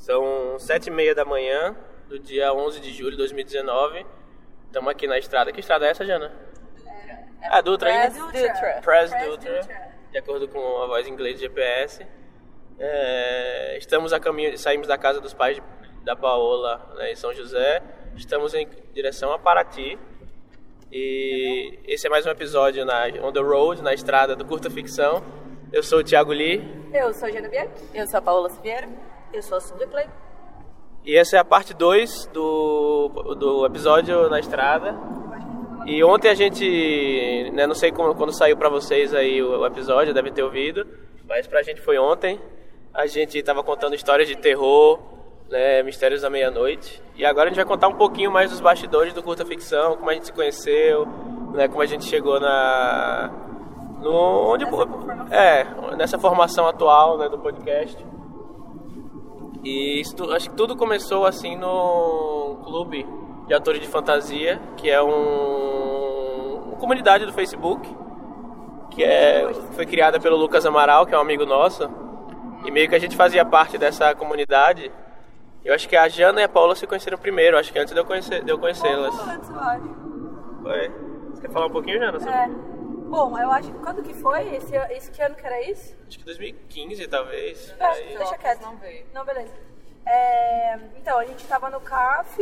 São sete e meia da manhã do dia 11 de julho de 2019. Estamos aqui na estrada. Que estrada é essa, Jana? É, Ah, Dutra ainda? Press Dutra. Press Press Dutra, Dutra. de acordo com a voz em inglês do GPS. É, estamos a caminho, saímos da casa dos pais de- da Paola né, em São José. Estamos em direção a Paraty. E esse é mais um episódio na On the Road, na estrada do Curta Ficção. Eu sou o Thiago Lee Eu sou a Jana Bianchi. Eu sou a Paola Siviero. Eu sou a Cindy Clay. e essa é a parte 2 do, do episódio na estrada. E ontem a gente, né, não sei como, quando saiu pra vocês aí o, o episódio, deve ter ouvido, mas pra gente foi ontem. A gente tava contando histórias de terror, né, mistérios da meia-noite. E agora a gente vai contar um pouquinho mais dos bastidores do curta ficção, como a gente se conheceu, né, como a gente chegou na no onde é, nessa formação atual, né, do podcast. E isso, acho que tudo começou assim no clube de atores de fantasia, que é um, uma comunidade do Facebook, que é, foi criada pelo Lucas Amaral, que é um amigo nosso. E meio que a gente fazia parte dessa comunidade. Eu acho que a Jana e a Paula se conheceram primeiro, acho que antes de eu, conhecer, de eu conhecê-las. Eu acho. Foi. Você quer falar um pouquinho, Jana? sobre- É. Bom, eu acho que quando que foi? Esse, esse que ano que era isso? Acho que 2015, talvez. É, aí. deixa quieto. não veio. Não, beleza. É, então, a gente tava no CAF.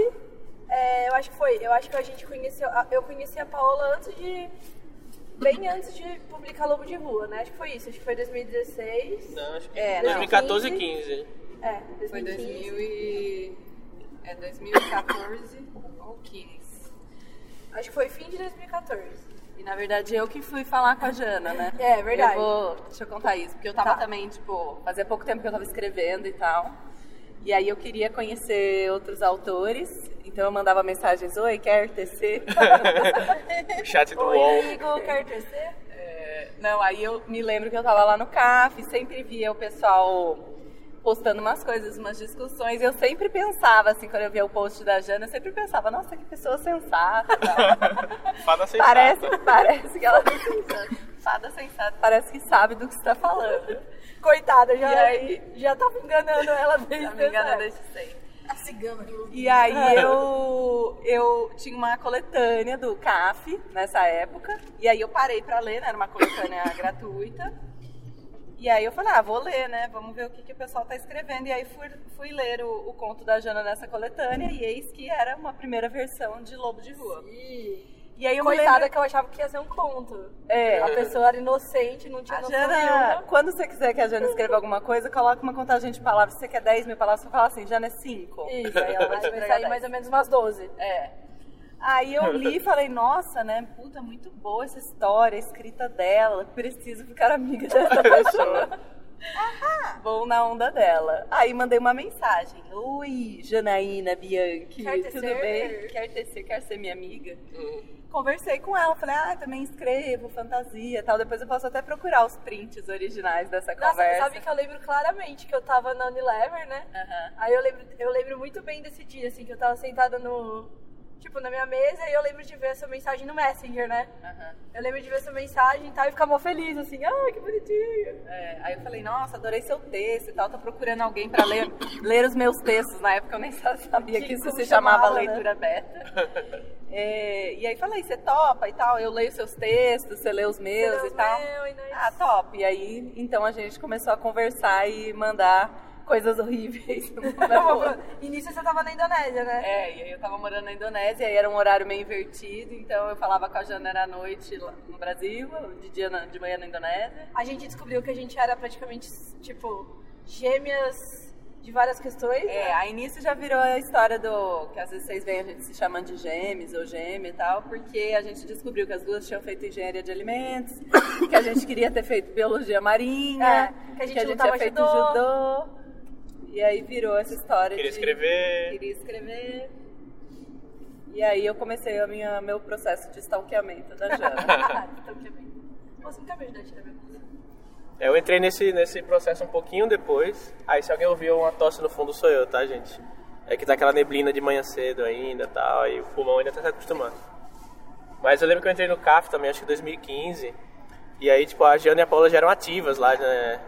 é, eu acho que foi. Eu acho que a gente conheceu. Eu conheci a Paola antes de. Bem antes de publicar Lobo de Rua, né? Acho que foi isso. Acho que foi 2016. Não, acho que É, 2014 e 2015. 15. É, Foi 2015. 2000 e... É 2014 ou 15. Acho que foi fim de 2014. E na verdade eu que fui falar com a Jana, né? É, verdade. Eu vou, deixa eu contar isso, porque eu tava Tá. também, tipo, fazia pouco tempo que eu tava escrevendo e tal. E aí eu queria conhecer outros autores, então eu mandava mensagens, oi, quer tecer? O chat do UOL. Oi, Igor, quer tecer? É, não, aí eu me lembro que eu tava lá no CAF, sempre via o pessoal postando umas coisas, umas discussões, e eu sempre pensava, assim, quando eu via o post da Jana, eu sempre pensava, nossa, que pessoa sensata. Fada sensata. Parece, parece que ela fada sensata, parece que sabe do que está falando. Coitada, já, E aí? já tava enganando ela desde Tá me enganando desde sempre. A cigana. E aí eu, eu tinha uma coletânea do CAF nessa época, e aí eu parei pra ler, né? Era uma coletânea gratuita. E aí eu falei, ah, vou ler, né? Vamos ver o que, que o pessoal tá escrevendo. E aí fui, fui ler o, o conto da Jana nessa coletânea, e eis que era uma primeira versão de Lobo de Rua. E aí eu Coitada lembro... que eu achava que ia ser um conto. É. A pessoa era inocente, não tinha A noção Jana, nenhuma. quando você quiser que a Jana escreva alguma coisa, coloca uma contagem de palavras. Se você quer 10 mil palavras, você fala assim, Jana é 5. Isso, Aí ela vai sair 10. mais ou menos umas 12. É. Aí eu li e falei, nossa, né? Puta, muito boa essa história, a escrita dela. Preciso ficar amiga dessa pessoa. Vou na onda dela. Aí mandei uma mensagem. Oi, Janaína Bianchi, Quer tudo bem? Quer tecer, quer ser minha amiga? Conversei com ela, falei, ah, também escrevo fantasia e tal. Depois eu posso até procurar os prints originais dessa Nossa, conversa. sabe que eu lembro claramente que eu tava na Unilever, né? Aham. Aí eu lembro, eu lembro muito bem desse dia, assim, que eu tava sentada no. Tipo, na minha mesa e eu lembro de ver essa mensagem no Messenger, né? Aham. Eu lembro de ver essa mensagem e tal, e ficar mó feliz, assim, ai, que bonitinho. É, aí eu falei, nossa, adorei seu texto e tal, tô procurando alguém pra ler, ler os meus textos. Na época eu nem sabia que, Que isso se chamava chamava, né? leitura beta. É, e aí falei, você topa e tal, eu leio seus textos, você lê os meus e tal. meus e nós- Ah, top. E aí, então a gente começou a conversar e mandar coisas horríveis. Início você tava na Indonésia, né? É, e aí eu tava morando na Indonésia, e era um horário meio invertido, então eu falava com a Jana era à noite lá no Brasil, de dia na- de manhã na Indonésia. A gente descobriu que a gente era praticamente, tipo, gêmeas de várias questões. É, né? a início já virou a história do. que às vezes vocês veem a gente se chamando de gêmeos ou gêmea e tal, porque a gente descobriu que as duas tinham feito engenharia de alimentos, que a gente queria ter feito biologia marinha, É, que a gente tinha lutava feito judô. judô. E aí virou essa história Queria de. escrever. Queria escrever. E aí eu comecei a minha, meu processo de stalkeamento da Jana. Você nunca me ajudou a tirar minha bolsa. Eu entrei nesse, nesse processo um pouquinho depois. Aí se alguém ouviu uma tosse no fundo sou eu, tá, gente? É que tá aquela neblina de manhã cedo ainda e tal, e o pulmão ainda tá se acostumando. Mas eu lembro que eu entrei no CAF também, acho que em 2015. E aí, tipo, a Jana e a Paula já eram ativas lá, né?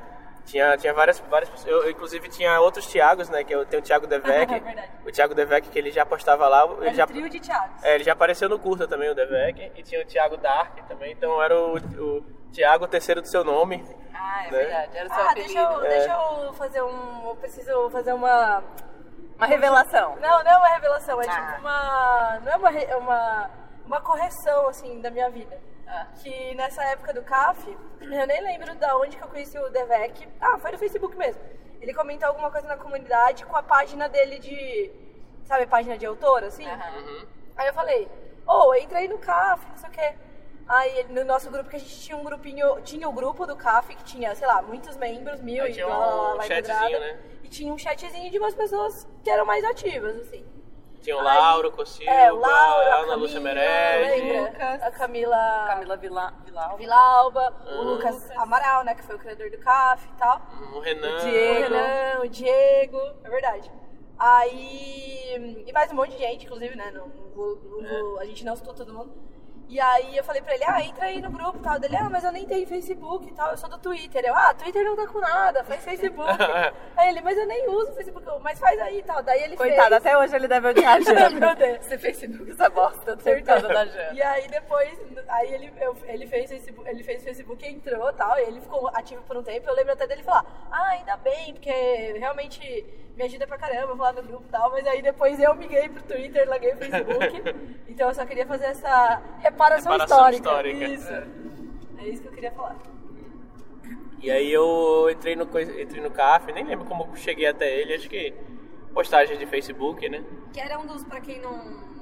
Tinha, tinha várias, várias pessoas. Eu, inclusive, tinha outros Thiagos, né? Que eu tenho o Thiago Devec. É o Thiago Devec, que ele já postava lá. Ele Era já, trio de Thiagos. é, ele já apareceu no curta também, o Devec. E tinha o Thiago Dark também. Então era o, o Thiago, o terceiro do seu nome. Ah, é né? verdade. Era o seu Ah, apelido. deixa eu, É. deixa eu fazer um. Eu preciso fazer uma. Uma revelação. Não, não é uma revelação, é Ah. tipo uma. Não é uma, re- uma, uma correção, assim, da minha vida. Ah. Que nessa época do CAF, eu nem lembro da onde que eu conheci o Devec. Ah, foi no Facebook mesmo. Ele comentou alguma coisa na comunidade com a página dele de. Sabe, página de autor, assim? Aham. Aí eu falei, ô, eu entrei no CAF, não sei o quê. Aí no nosso grupo, que a gente tinha um grupinho, tinha o grupo do CAF, que tinha, sei lá, muitos membros, mil Aí e tinha blá, blá, blá, um né? E tinha um chatzinho de umas pessoas que eram mais ativas, assim. Tinha o Lauro Cossilva, É, o Lauro, a a Ana Camila, Lúcia lembra? Lucas. A Camila, Camila Vila. Vilauba, o Uhum. Lucas Amaral, né, que foi o criador do CAF e tal. O Renan. O Diego. O Renan, o Diego, é verdade. Aí. E mais um monte de gente, inclusive, né? Não, não vou- não vou- a gente não citou todo mundo. E aí eu falei pra ele, ah, entra aí no grupo e tal. Dele, ah, mas eu nem tenho Facebook e tal, eu sou do Twitter. Eu, ah, Twitter não tá com nada, faz Facebook. aí ele, mas eu nem uso Facebook, mas faz aí e tal. Daí ele Coitado, fez. até hoje ele deve odiar a Jana. Meu Deus. Esse Facebook, essa bosta, causa da Jana. E aí depois, aí ele, eu- ele, fez Facebook, ele fez Facebook e entrou e tal, e ele ficou ativo por um tempo. Eu lembro até dele falar, ah, ainda bem, porque realmente me ajuda pra caramba, vou lá no grupo e tal. Mas aí depois eu migrei pro Twitter, larguei o Facebook. então eu só queria fazer essa reparação, Reparação histórica. histórica. Isso. É isso que eu queria falar. E aí eu entrei no, entrei no CAF, nem lembro como cheguei até ele, acho que postagens de Facebook, né? Que era um dos, pra quem não,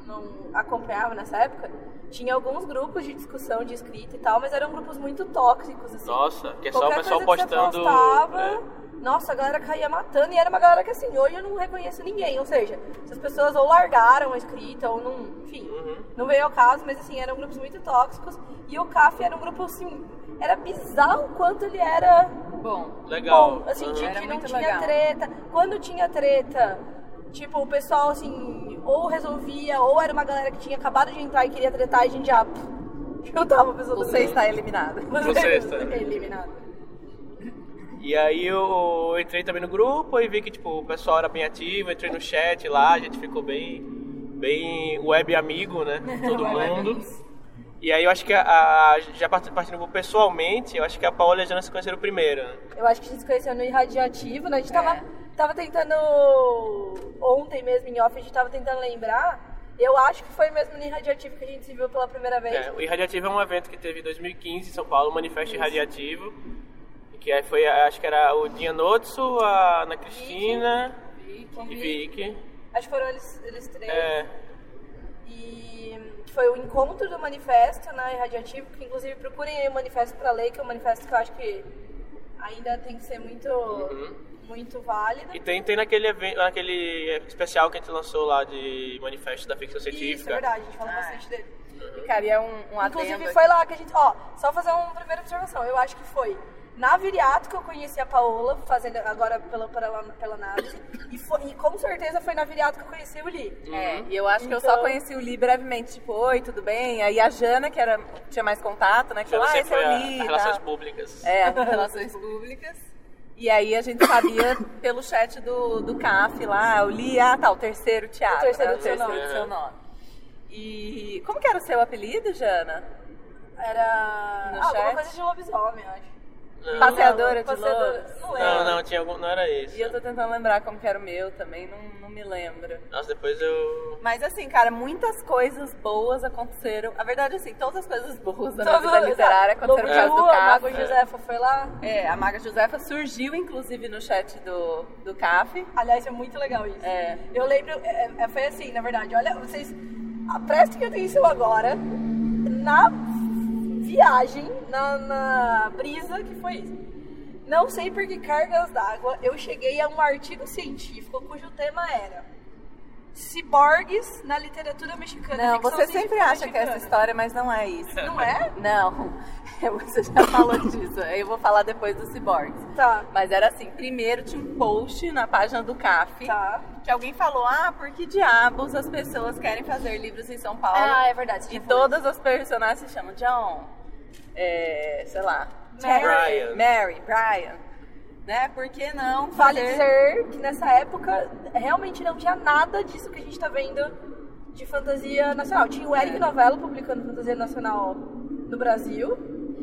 não acompanhava nessa época, tinha alguns grupos de discussão de escrita e tal, mas eram grupos muito tóxicos, assim. Nossa, que é só o pessoal coisa que você postando. postava, é. Nossa, a galera caía matando e era uma galera que assim, hoje eu não reconheço ninguém. Ou seja, essas pessoas ou largaram a escrita ou não. Enfim, Uhum. não veio ao caso, mas assim, eram grupos muito tóxicos. E o CAF era um grupo assim. Era bizarro o quanto ele era Bom, Legal. bom. Assim, Uhum. de que não muito tinha legal. treta. Quando tinha treta, tipo, o pessoal assim, ou resolvia, ou era uma galera que tinha acabado de entrar e queria tretar e a gente já. pff, Juntava a pessoa do você está eliminado. Você está. eliminado. E aí eu entrei também no grupo e vi que tipo, o pessoal era bem ativo, entrei no chat lá, a gente ficou bem, bem web amigo, né? Todo mundo. E aí eu acho que a, a- já part- partindo pessoalmente, eu acho que a Paola e a Jana se conheceram primeiro. né? Eu acho que a gente se conheceu no Irradiativo, né? A gente tava, É. tava tentando. Ontem mesmo em off, a gente tava tentando lembrar. Eu acho que foi mesmo no Irradiativo que a gente se viu pela primeira vez. É, o Irradiativo é um evento que teve em 2015 em São Paulo, o Manifesto Irradiativo. Que aí foi, acho que era o Dinha Notso, a Ana Cristina e Vicky. Acho que foram eles, eles três. É, E foi o encontro do manifesto na Irradiativo, que inclusive procurem aí o manifesto pra ler, que é um manifesto que eu acho que ainda tem que ser muito, muito válido. E tem, tem naquele, evento, naquele especial que a gente lançou lá de manifesto da ficção Isso, científica. é verdade, a gente fala Ah, bastante dele. E, cara, e é um, um Inclusive foi lá que a gente. Ó, só fazer uma primeira observação. Eu acho que foi na Viriato que eu conheci a Paola, fazendo agora pela, pela, pela análise. E, foi- e com certeza foi na Viriato que eu conheci o Li. É, e eu acho que eu só Então- conheci o Li brevemente, tipo, oi, tudo bem? Aí a Jana, que era, tinha mais contato, né? Que falou, ah, esse é foi o Li Relações. Públicas. É, as relações públicas. E aí a gente sabia pelo chat do, do CAF lá, o Li, ah, tá, o terceiro Thiago. O terceiro né? do seu terceiro nome. do seu nome. E como que era o seu apelido, Jana? Era. No ah, alguma coisa de lobisomem, eu acho. Não, Passeadora de Passeadora-? Não lembro. não, não, tinha algum, não era esse. E eu tô tentando lembrar como que era o meu também, não, não me lembro. Nossa, depois eu. Mas assim, cara, muitas coisas boas aconteceram. A verdade, assim, todas as coisas boas da minha vida literária aconteceram por causa do CAF. Mago Josefa foi lá. É, a Maga Josefa surgiu, inclusive, no chat do, do CAF. Aliás, é muito legal isso. É. Eu lembro, é, é, foi assim, na verdade, olha, vocês prestem atenção agora na viagem, na, na brisa que foi isso. Não sei por que cargas d'água eu cheguei a um artigo científico cujo tema era ciborgues na literatura mexicana. Não, você sempre acha que é essa mexicana. história, mas não é isso. Não é? Não, você já falou disso. Eu vou falar depois dos ciborgues. Tá. Mas era assim, primeiro tinha um post na página do CAF Tá. que alguém falou, ah, por que diabos as pessoas querem fazer livros em São Paulo? Ah, é verdade. E todas as personagens se chamam John, é, sei lá, Mary. Brian. Mary, Brian. né? Por que não Vale fazer... dizer que nessa época realmente não tinha nada disso que a gente tá vendo de fantasia nacional. Tinha o Eric É. Novello publicando fantasia nacional no Brasil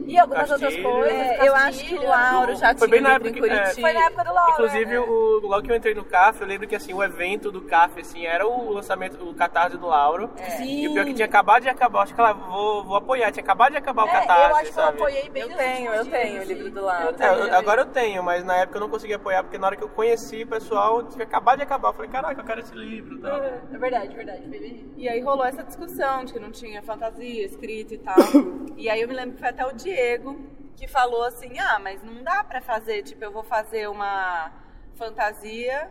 e algumas outras coisas. É, eu acho que o. Lauro já Foi tinha bem na livro em época que- é, Curitiba. Foi na época do Lauro. Inclusive, né? o, logo que eu entrei no CAF, eu lembro que assim, o evento do CAF assim, era o lançamento, o catarse do Lauro. Sim. E o pior é que tinha acabado de acabar, acho que ela vou, vou apoiar, tinha acabado de acabar o É, catarse, eu acho que eu sabe? apoiei bem Eu tenho, eu tenho o livro do Lauro. Eu É, tenho. eu- agora eu tenho, mas na época eu não consegui apoiar, porque na hora que eu conheci o pessoal, tinha acabado de acabar. Eu falei, caraca, eu quero esse livro e tal. É verdade, é verdade. E aí rolou essa discussão de que não tinha fantasia escrita e tal. e aí eu me lembro que foi até o Diego que falou assim: ah, mas não dá pra fazer, tipo, eu vou fazer uma fantasia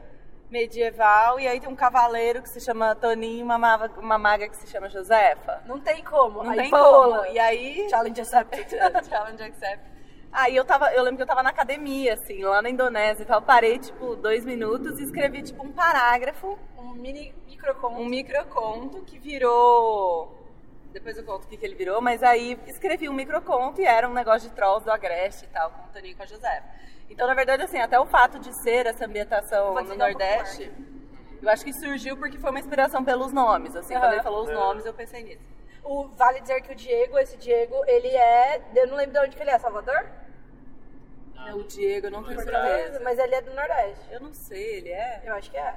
medieval e aí tem um cavaleiro que se chama Toninho e uma, ma- uma maga que se chama Josefa. Não tem como. Não Aí, tem Paola, como. E aí. Challenge accepted. Challenge accept. Aí eu tava, eu lembro que eu tava na academia, assim, lá na Indonésia e tal. Parei, tipo, dois minutos e escrevi, tipo, um parágrafo um mini microconto. um microconto que virou. Depois eu conto o que, que ele virou, mas aí escrevi um microconto e era um negócio de trolls do Agreste e tal, com o Toninho e com a Josefa. Então, na verdade, assim, até o fato de ser essa ambientação no um Nordeste, eu acho que surgiu porque foi uma inspiração pelos nomes. Assim, Aham. quando ele falou os É. nomes, eu pensei nisso. O, vale dizer que o Diego, esse Diego, ele é. Eu não lembro de onde que ele é, Salvador? O Diego, eu não tenho certeza. mas ele é do Nordeste. Eu não sei, ele é. Eu acho que é.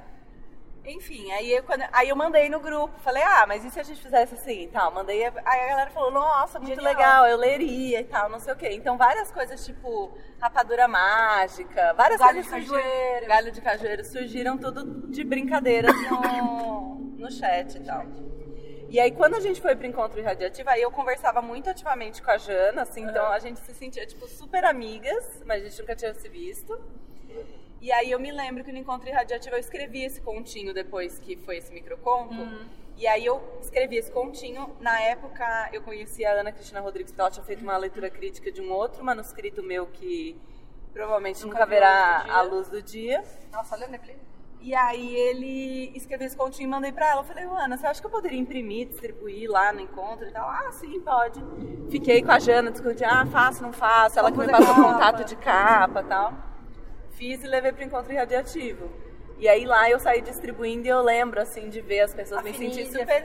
Enfim, aí eu, quando, aí eu mandei no grupo, falei, ah, mas e se a gente fizesse assim e tal? Mandei, aí a galera falou, nossa, muito Genial. legal, eu leria e tal, não sei o quê. Então várias coisas tipo rapadura mágica, várias Galho coisas de surgiram- cajueiro. galho de cajueiro, surgiram tudo de brincadeiras no, no chat e tal. E aí, quando a gente foi pro Encontro Irradiativo, aí eu conversava muito ativamente com a Jana, assim, então a gente se sentia, tipo, super amigas, mas a gente nunca tinha se visto. E aí eu me lembro que no Encontro Irradiativo eu escrevi esse continho depois que foi esse microconto. E aí eu escrevi esse continho. Na época eu conheci a Ana Cristina Rodrigues, porque ela tinha feito uma leitura crítica de um outro manuscrito meu que provavelmente nunca, viu verá a luz do dia. Nossa, olha a neblina. E aí ele escreveu esse continho e mandei pra ela. Eu falei, Ana, você acha que eu poderia imprimir, distribuir lá no encontro e tal? Ah, sim, pode. Fiquei com a Jana discutindo, ah, faço, não faço. Ela que me passou capa. contato de capa e tal. Fiz e levei pro encontro radiativo. E aí lá eu saí distribuindo e eu lembro, assim, de ver as pessoas A me sentir super...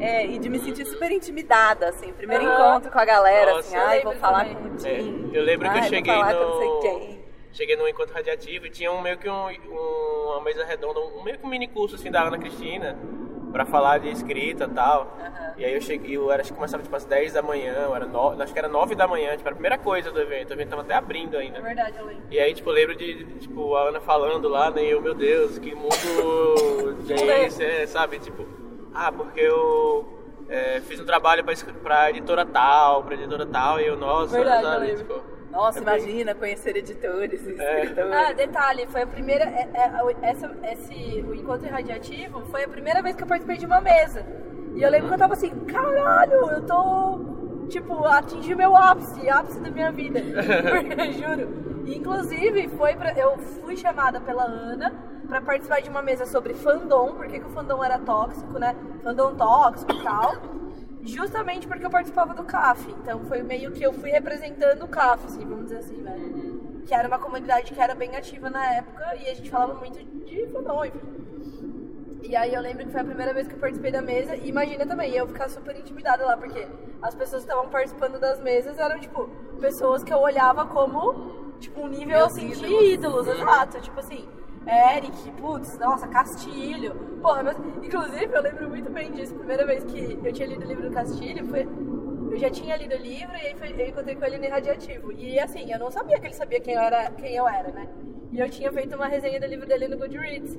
É, e de me sentir super intimidada, assim. Primeiro Aham. encontro com a galera, Nossa. assim, ai, vou falar também. com o É, Tim. eu lembro que eu cheguei falar no. com não sei quem. Cheguei num encontro radiativo e tinha um, meio que um, um- uma mesa redonda, um, meio que um mini curso assim da Ana Cristina pra falar de escrita e tal. E aí eu cheguei, eu era, acho que começava tipo às 10 da manhã, eu era no, acho que era 9 da manhã, tipo, era a primeira coisa do evento. O evento tava até abrindo É ainda. verdade, eu lembro. E aí, tipo, eu lembro de, de, tipo, a Ana falando lá, né? E eu, meu Deus, que mundo de esse, é, sabe? Tipo, ah, porque eu é, fiz um trabalho pra, pra editora tal, pra editora tal, e eu, nossa, Verdade, eu sabe? lembro. Tipo, Nossa, é bem- imagina conhecer editores e É. escritores. Ah, detalhe, foi a primeira. é- é- essa, esse, o encontro irradiativo foi a primeira vez que eu participei de uma mesa. E eu lembro que eu tava assim, caralho, eu tô. Tipo, atingi meu ápice, ápice da minha vida. Juro. E, inclusive, foi pra, eu fui chamada pela Ana pra participar de uma mesa sobre fandom, porque que o fandom era tóxico, né? Fandom tóxico e tal. Justamente porque eu participava do CAF. Então foi meio que eu fui representando o CAF, assim, vamos dizer assim, velho. Que era uma comunidade que era bem ativa na época e a gente falava muito de enfim. E aí eu lembro que foi a primeira vez que eu participei da mesa e imagina também, eu ficar super intimidada lá, porque as pessoas que estavam participando das mesas eram, tipo, pessoas que eu olhava como, tipo, um nível, Meus assim, de ídolos. ídolos, exato. Tipo assim, Eric, putz, nossa, Castilho. Porra, mas, inclusive, eu lembro muito bem disso. Primeira vez que eu tinha lido o livro do Castilho, foi... Eu já tinha lido o livro e aí foi- eu encontrei com ele no Irradiativo. E assim, eu não sabia que ele sabia quem eu era, quem eu era né? E eu tinha feito uma resenha do livro dele no Goodreads.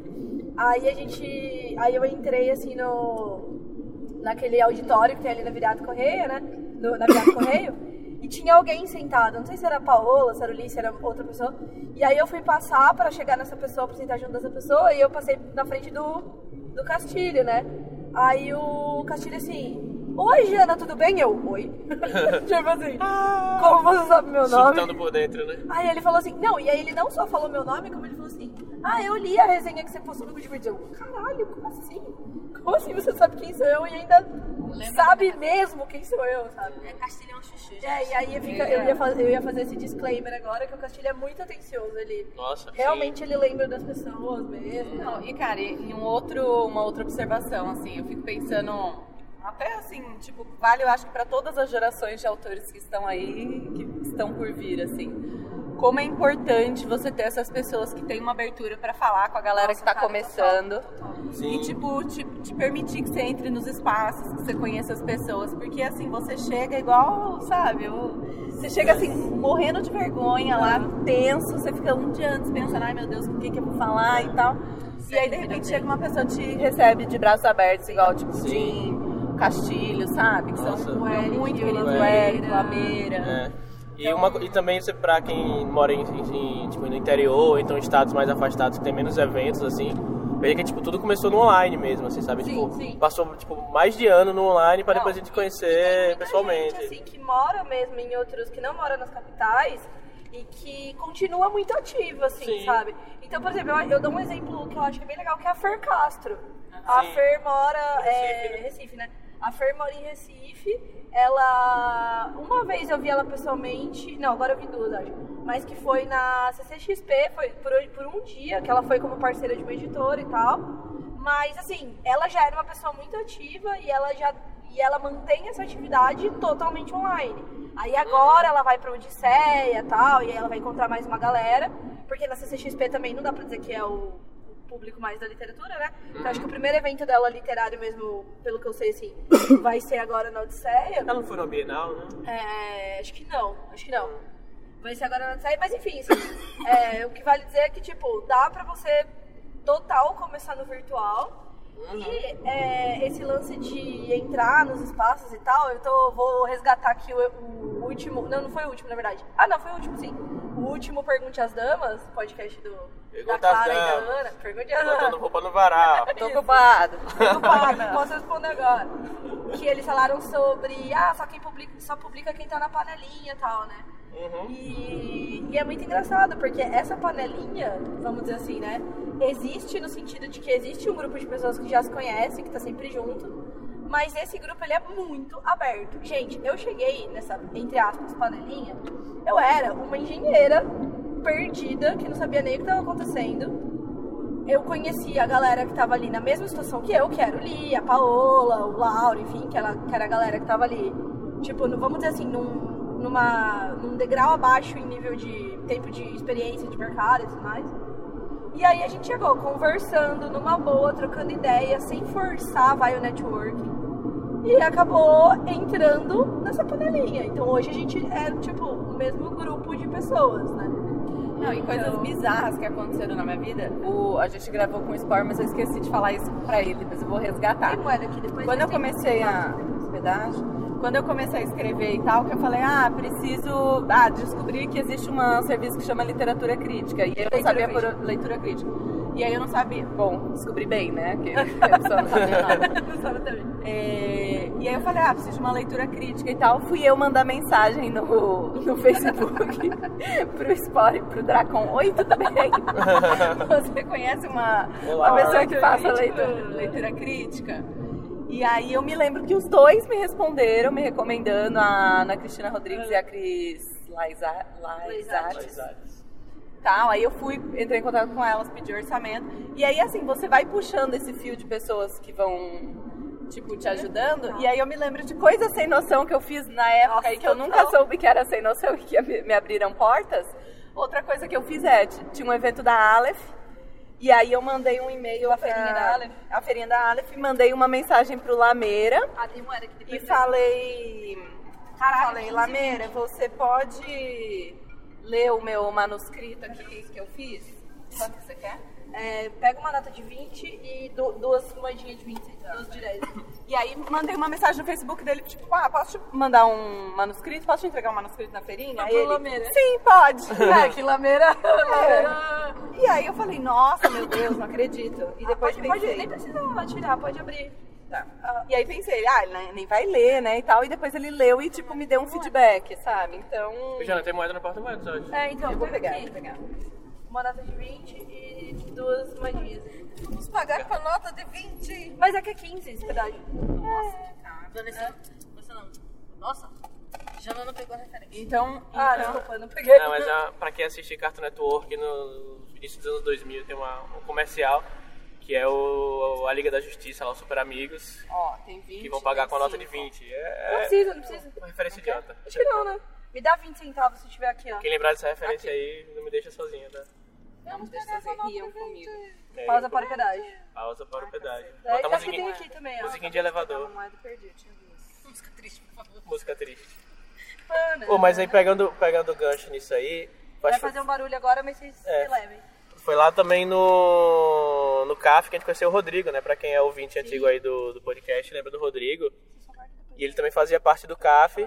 Aí a gente. Aí eu entrei assim no. naquele auditório que tem ali na Virada Correia, né? No- na Virada Correio. E tinha alguém sentado, não sei se era a Paola, se era o Ulisses, se era outra pessoa. E aí eu fui passar pra chegar nessa pessoa, pra sentar junto dessa pessoa, e eu passei na frente do, do Castilho, né? Aí o Castilho assim, Oi, Jana, tudo bem? Eu, oi. tipo assim, como você sabe meu nome? Surtando por dentro, né? Aí ele falou assim, não, e aí ele não só falou meu nome, como ele falou assim, ah, eu li a resenha que você postou no Good Eu, caralho, como assim? Como assim você sabe quem sou eu e ainda sabe mesmo quem sou eu, sabe? É Castilhão Chuchu. gente. É, e aí fica- eu, ia fazer, eu ia fazer esse disclaimer agora, que o Castilho é muito atencioso, ele Nossa, realmente ele lembra das pessoas mesmo. Não, e cara, e e um outro, uma outra observação, assim, eu fico pensando, até assim, tipo, vale eu acho que para todas as gerações de autores que estão aí, que estão por vir, assim. Como é importante você ter essas pessoas que têm uma abertura para falar com a galera Nossa, que tá cara, começando. Sim. E, tipo, te, te permitir que você entre nos espaços, que você conheça as pessoas. Porque, assim, você chega igual, sabe? você chega, assim, morrendo de vergonha lá, tenso. Você fica um dia antes pensando, ai, meu Deus, o que, que eu vou falar e tal. E aí, de repente, chega uma pessoa e te recebe de braços abertos, igual, tipo, Sim. Jim, Castilho, sabe? Que Nossa. são muito queridos. Eric, Lameira. É. E, uma, e também pra quem mora em, em- tipo, no interior, então em estados mais afastados que tem menos eventos, assim, veja que tipo, tudo começou no online mesmo, assim, sabe? Sim, tipo, sim. passou tipo, mais de ano no online pra Não, depois a gente conhecer pessoalmente. Gente, assim, que mora mesmo em outros, que não mora nas capitais e que continua muito ativa, assim, Sim. sabe? Então, por exemplo, eu, eu dou um exemplo que eu acho que é bem legal, que é a Fer Castro. A Sim. Fer mora... Recife, é, né? Recife, né? A Fer mora em Recife. Ela... Uma vez eu vi ela pessoalmente... Não, agora eu vi duas, acho. Mas que foi na CCXP, foi por, por um dia, que ela foi como parceira de uma editora e tal. Mas, assim, ela já era uma pessoa muito ativa e ela já e ela mantém essa atividade totalmente online. Aí agora ela vai pra Odisseia e tal, e aí ela vai encontrar mais uma galera, porque na CCXP também não dá pra dizer que é o público mais da literatura, né? Então acho que o primeiro evento dela literário mesmo, pelo que eu sei, assim, vai ser agora na Odisseia. Ela não foi no Bienal, né? É, acho que não, acho que não. Vai ser agora na Odisseia, mas enfim, assim, é, o que vale dizer é que, tipo, dá pra você total começar no virtual. E é, esse lance de entrar nos espaços e tal, eu tô, vou resgatar aqui o, o último. Não, não foi o último, na verdade. Ah, não, foi o último, sim. O último Pergunte às Damas, podcast do, da Clara às e da Damas. Ana. Pergunte às Botando Damas. roupa no varal. Tô ocupado. Ocupada, posso responder agora. Que eles falaram sobre, ah, só quem publica, só publica quem tá na panelinha e tal, né? Uhum. E, e é muito engraçado, porque essa panelinha, vamos dizer assim, né? Existe no sentido de que existe um grupo de pessoas que já se conhecem, que tá sempre junto. Mas esse grupo, ele é muito aberto. Gente, eu cheguei nessa, entre aspas, panelinha. Eu era uma engenheira perdida, que não sabia nem o que estava acontecendo. Eu conhecia a galera que tava ali na mesma situação que eu, que era o Li, a Paola, o Lauro, enfim, que era, que era a galera que tava ali. Tipo, no- vamos dizer assim, num, numa, num degrau abaixo em nível de tempo de experiência de mercado e tudo mais. E aí a gente chegou conversando numa boa, trocando ideia, sem forçar, vai o networking. E acabou entrando nessa panelinha. Então hoje a gente é, tipo, o mesmo grupo de pessoas, né? Não, e coisas Então- bizarras que aconteceram na minha vida. O, a gente gravou com o Sport, mas eu esqueci de falar isso pra ele, depois eu vou resgatar. Tem moeda aqui depois. Quando eu comecei a. Pedágio. Quando eu comecei a escrever e tal, que eu falei, ah, preciso. Ah, descobri que existe uma- um serviço que chama literatura crítica. E eu não Leitura sabia crítica. por leitura crítica. E aí eu não sabia. Bom, descobri bem, né? Que a pessoa não sabia nada. É, e aí eu falei, ah, preciso de uma leitura crítica e tal. Fui eu mandar mensagem no, no Facebook pro Sport, pro Dracon. Oi, tudo bem? Você conhece uma, Olá. uma pessoa que crítica. leitura, leitura crítica? E aí eu me lembro que os dois me responderam, me recomendando, a Ana Cristina Rodrigues e a Cris Laiza- Laizates tal. Aí eu fui, entrei em contato com elas, pedi orçamento. E aí, assim, você vai puxando esse fio de pessoas que vão, tipo, te ajudando. E aí eu me lembro de coisas sem noção que eu fiz na época Nossa, e que eu nunca soube que era sem noção e que me abriram portas. Outra coisa que eu fiz é, tinha um evento da Aleph. E aí eu mandei um e-mail A feirinha da Aleph? A feirinha da Aleph. Mandei uma mensagem pro Lameira. Ah, tem moeda aqui E falei. Caralho, falei, 15, Lameira, você pode ler o meu manuscrito aqui que eu fiz? Quanto que você quer? É, pega uma nota de 20 e du- duas moedinhas de 20, duas de 10. E aí mandei uma mensagem no Facebook dele, tipo, ah, posso te mandar um manuscrito? Posso te entregar um manuscrito na feirinha? Aí ele, Lameira? Sim, pode. É, que lameira. lameira. E aí eu falei, nossa, meu Deus, não acredito. E depois pode, pode, pensei, nem precisa tirar, pode abrir. Tá. E aí pensei, ah, ele nem- vai ler, né, e tal. E depois ele leu e, tipo, me deu um feedback, sabe? Então... Jana, tem moeda no porta-moeda hoje. É, então, Eu vou pega pegar, aqui. vou pegar. Uma nota de 20 e duas moedinhas. Vamos pagar com a nota de 20. Mas é que é 15 esse pedágio. Vanessa, você não. Nossa, Jana não pegou a referência. Então, Ah, então- desculpa, eu não peguei. Não, mas ah, pra quem assiste Cartoon Network no início dos anos 2000 tem uma, um comercial que é o a Liga da Justiça, lá, os Super Amigos, Ó, tem 20. que vão pagar com a nota de 25. 20. Não É, precisa, não precisa. uma referência idiota. Acho que não, né? Me dá 20 centavos se tiver aqui, ó. Quem lembrar dessa referência aí, não me deixa sozinha, tá? Não, deixa vocês riam comigo. É, Pausa para o pedágio. Pausa para o pedágio. Bota a acho que tem aqui também, ó. musiquinha de elevador, eu. Música triste, por favor. música triste. Pô, mas aí pegando, pegando gancho nisso aí, Vai que fazer um barulho agora, mas vocês É. se levem. foi lá também no, no CAF que a gente conheceu o Rodrigo, né? Pra quem é ouvinte antigo aí do, do podcast, lembra do Rodrigo. E ele também fazia parte do CAF.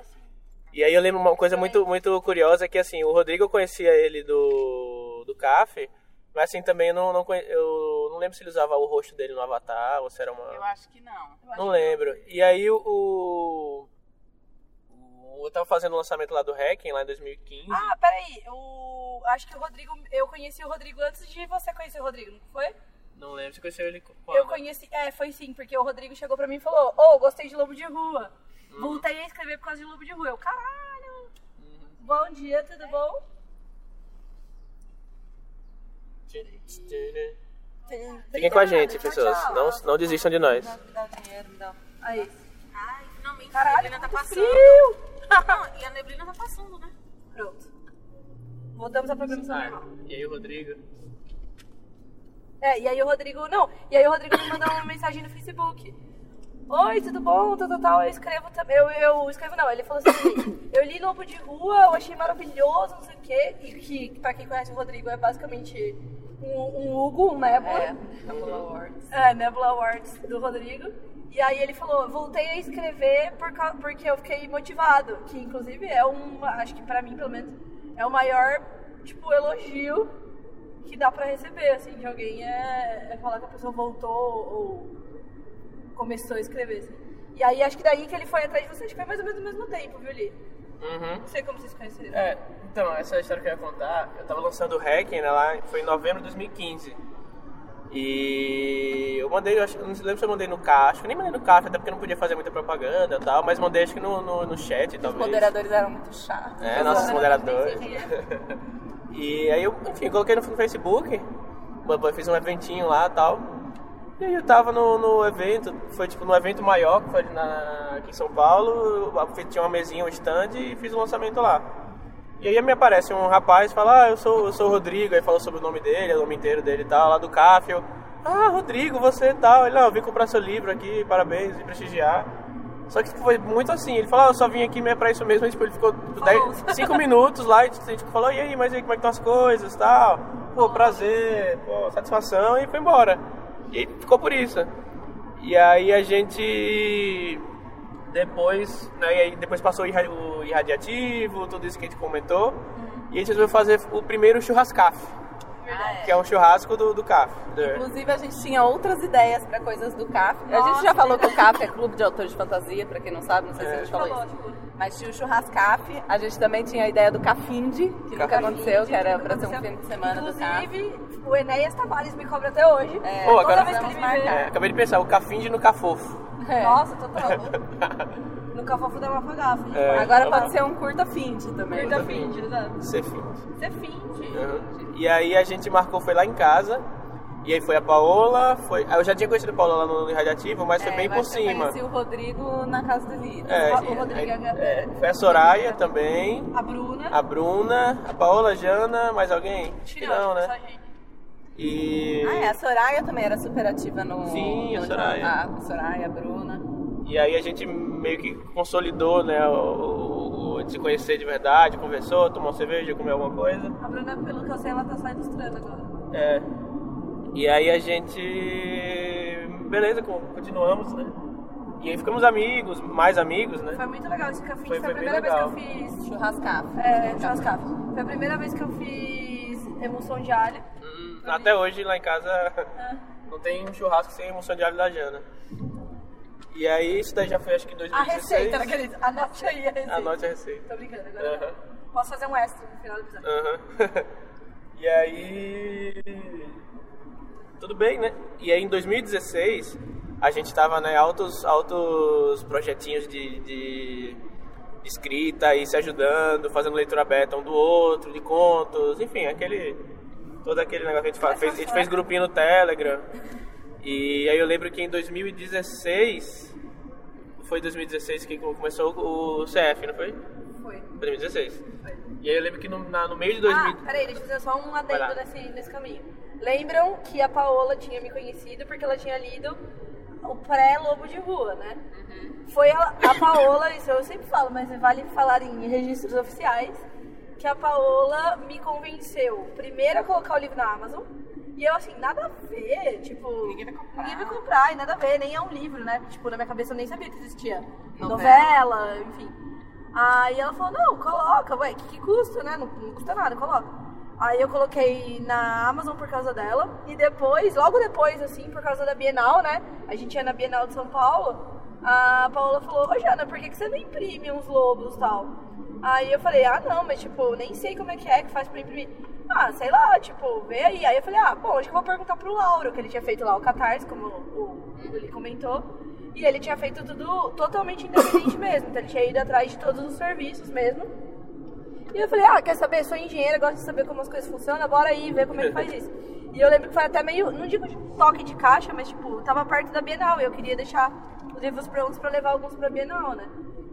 E aí eu lembro uma coisa muito, muito curiosa que assim, o Rodrigo eu conhecia ele do, do CAF, mas assim também eu não, não, conhe- eu não lembro se ele usava o rosto dele no avatar ou se era uma. Eu acho que não. Não lembro. E aí o. Eu tava fazendo o lançamento lá do Hacking, lá em 2015. Ah, peraí. O... Acho que o Rodrigo... Eu conheci o Rodrigo antes de você conhecer o Rodrigo, não foi? Não lembro, você conheceu ele quando? Eu conheci... É, foi sim, porque o Rodrigo chegou pra mim e falou Ô, gostei de Lobo de Rua. Voltei a escrever por causa de Lobo de Rua. Eu, caralho. Bom dia, tudo bom? Fiquem com a gente, pessoas. Não, não desistam de nós. Me dá dinheiro, me dá. Aí. Ai, finalmente a Caralho, neblina tá passando. frio. Não, e a neblina tá passando, né? Pronto. Voltamos à programação Ah, normal. e aí o Rodrigo? É, e aí o Rodrigo, não, e aí o Rodrigo me mandou uma mensagem no Facebook. Oi, tudo bom? Tal, tal, tal. Eu escrevo também. Eu, eu escrevo, não, ele falou assim: eu li Lobo de Rua, eu achei maravilhoso, não sei o quê. E que, pra quem conhece o Rodrigo, é basicamente um, um Hugo, um Nebula. É, Nebula Awards. É, Nebula Awards do Rodrigo. E aí ele falou, voltei a escrever por, porque eu fiquei motivado. Que inclusive é um, acho que pra mim pelo menos, é o maior, tipo, elogio que dá pra receber, assim, de alguém é, é falar que a pessoa voltou ou começou a escrever, assim. E aí acho que daí que ele foi atrás de você, acho que foi mais ou menos no mesmo tempo, viu, Li? Uhum. Não sei como vocês conheceram. É, então, essa história que eu ia contar, eu tava lançando o Hacking, né, lá, foi em novembro de 2015. E eu mandei, eu acho, não lembro se eu mandei no eu nem mandei no CAF, até porque não podia fazer muita propaganda e tal, mas mandei acho que no, no, no chat, Os talvez. moderadores eram muito chatos. É, nossos moderadores. e aí eu, enfim, coloquei no Facebook, eu fiz um eventinho lá e tal. E aí eu tava no, no evento, foi tipo no evento maior, que foi na, aqui em São Paulo, eu tinha uma mesinha, um stand e fiz o lançamento lá. E aí me aparece um rapaz e fala, ah, eu sou, eu sou o Rodrigo, aí falou sobre o nome dele, o nome inteiro dele e tal, lá do CAF. Eu, ah, Rodrigo, você e tal. Ele, não, eu vim comprar seu livro aqui, parabéns, e prestigiar. Só que tipo, foi muito assim, ele falou, ah, eu só vim aqui mesmo pra isso mesmo, tipo, ele ficou 5 minutos lá e a gente falou, e aí, mas aí como é que estão as coisas e tal? Pô, prazer, pô, satisfação, e foi embora. E ficou por isso. E aí a gente depois, né, e aí depois passou o irra- o irradiativo, tudo isso que a gente comentou, e a gente resolveu fazer o primeiro churrascaf, que é um churrasco do, do CAF. do- Inclusive, a gente tinha outras ideias pra coisas do CAF. a gente já falou que o CAF é Clube de Autores de Fantasia, pra quem não sabe, não sei se a gente falou isso. Mas tinha o Churrascaf, a gente também tinha a ideia do Cafinde, que nunca aconteceu, que era pra ser um fim de semana do CAF. Inclusive, o Enéas Tavares me cobra até hoje. É, Pô, Toda agora- vez que ele me vê. É, acabei de pensar, o cafinde no cafofo. É. Nossa, total. no Cafofo da Mafagafa. gente. É. Agora pode ser um curta finde também. Curta finde, exato. Ser finde. Você finge. Uhum. E aí a gente marcou, foi lá em casa. E aí foi a Paola, foi. ah, Eu já tinha conhecido a Paola lá no Irradiativo, mas foi É, bem eu por que Eu cima. conheci o Rodrigo na casa do Lito. É, o Rodrigo é- foi a Soraya também, A Bruna. a Bruna, a Paola, a Jana, mais alguém? Acho que não, né? E, Ah, é, a Soraya também era super ativa no. Sim, a Soraya. A Soraya, a Bruna. e aí a gente meio que consolidou, né, o, o, de se conhecer de verdade, conversou, tomou cerveja, comeu alguma coisa. A Bruna, pelo que eu sei, ela tá só ilustrando agora. É. E aí a gente. Beleza, co- continuamos, né? E aí ficamos amigos, mais amigos, né? Foi muito legal esse café. Foi- Foi, foi a primeira vez legal. que eu fiz. Churrascaf. É, churrascafé. Foi a primeira vez que eu fiz emulsão de alho. Hum, Até hoje lá em casa não tem um churrasco sem emoção de alho da Jana. E aí, isso daí já foi acho que em A 2016. receita, naquele. Anote aí a receita. Anote a receita. Tô brincando, agora Aham. não. Posso fazer um extra no final do episódio. Aham. e aí. Tudo bem, né? E aí em 2016 a gente tava, né, altos, altos projetinhos de, de, escrita e se ajudando, fazendo leitura aberta um do outro, de contos, enfim, aquele. Todo aquele negócio que a gente fa- fez. A gente fez grupinho no Telegram. E aí eu lembro que em 2016. Foi 2016 que começou o CF, não foi? Foi. 2016. E aí eu lembro que no, na- no meio de 2000. Ah, peraí, deixa eu fazer só um adendo nesse, nesse caminho. Lembram que a Paola tinha me conhecido porque ela tinha lido o pré-Lobo de Rua, né? Foi a, a Paola, isso eu sempre falo, mas vale falar em registros oficiais, que a Paola me convenceu primeiro a colocar o livro na Amazon. E eu assim, nada a ver, tipo. Ninguém vai comprar. Ninguém vai comprar, e nada a ver, nem é um livro, né? Tipo, na minha cabeça eu nem sabia que existia. Novela. Novela, enfim. Aí ela falou, não, coloca, ué, que, que custa, né? Não, não custa nada, coloca. Aí eu coloquei na Amazon por causa dela. E depois, logo depois, assim, por causa da Bienal, né? A gente ia na Bienal de São Paulo. A Paola falou, ô Jana, por que, que você não imprime uns lobos e tal? Aí eu falei, ah não, mas tipo, nem sei como é que é que faz pra imprimir. Ah, sei lá, tipo, vê aí. Aí eu falei, ah, bom, acho que eu vou perguntar pro Lauro, que ele tinha feito lá o Catarse, como o, o- ele comentou. E ele tinha feito tudo totalmente independente mesmo. Então ele tinha ido atrás de todos os serviços mesmo. E eu falei, ah, quer saber? Sou engenheira, gosto de saber como as coisas funcionam, bora aí ver como é que faz isso. E eu lembro que foi até meio, não digo toque de caixa, mas tipo, tava perto da Bienal e eu queria deixar os livros prontos pra levar alguns pra Bienal, né?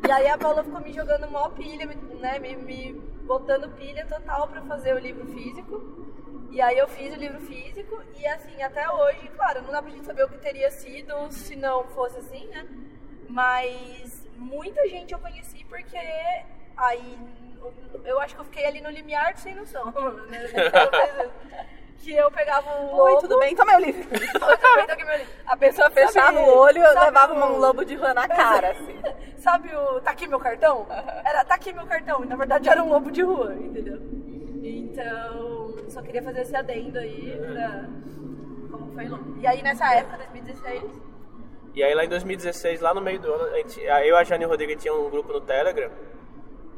E aí a Paula ficou me jogando mó pilha, né? Me, me botando pilha total pra fazer o livro físico. E aí eu fiz o livro físico e assim, até hoje, claro, não dá pra gente saber o que teria sido se não fosse assim, né? Mas muita gente eu conheci porque aí eu acho que eu fiquei ali no limiar do sem noção. né? que eu pegava o Oi, lobo. tudo bem? Toma meu livro. Oi, tudo bem? Aqui meu livro. A pessoa fechava Sabe- o olho e levava o- um lobo de rua na cara. assim. Sabe o tá aqui meu cartão? Era tá aqui meu cartão. E na verdade era um lobo de rua, entendeu? Então, só queria fazer esse adendo aí pra. Como foi louco. E aí nessa época, 2016. E aí lá em 2016, lá no meio do ano, a gente, eu e a Jane Rodrigues tinha um grupo no Telegram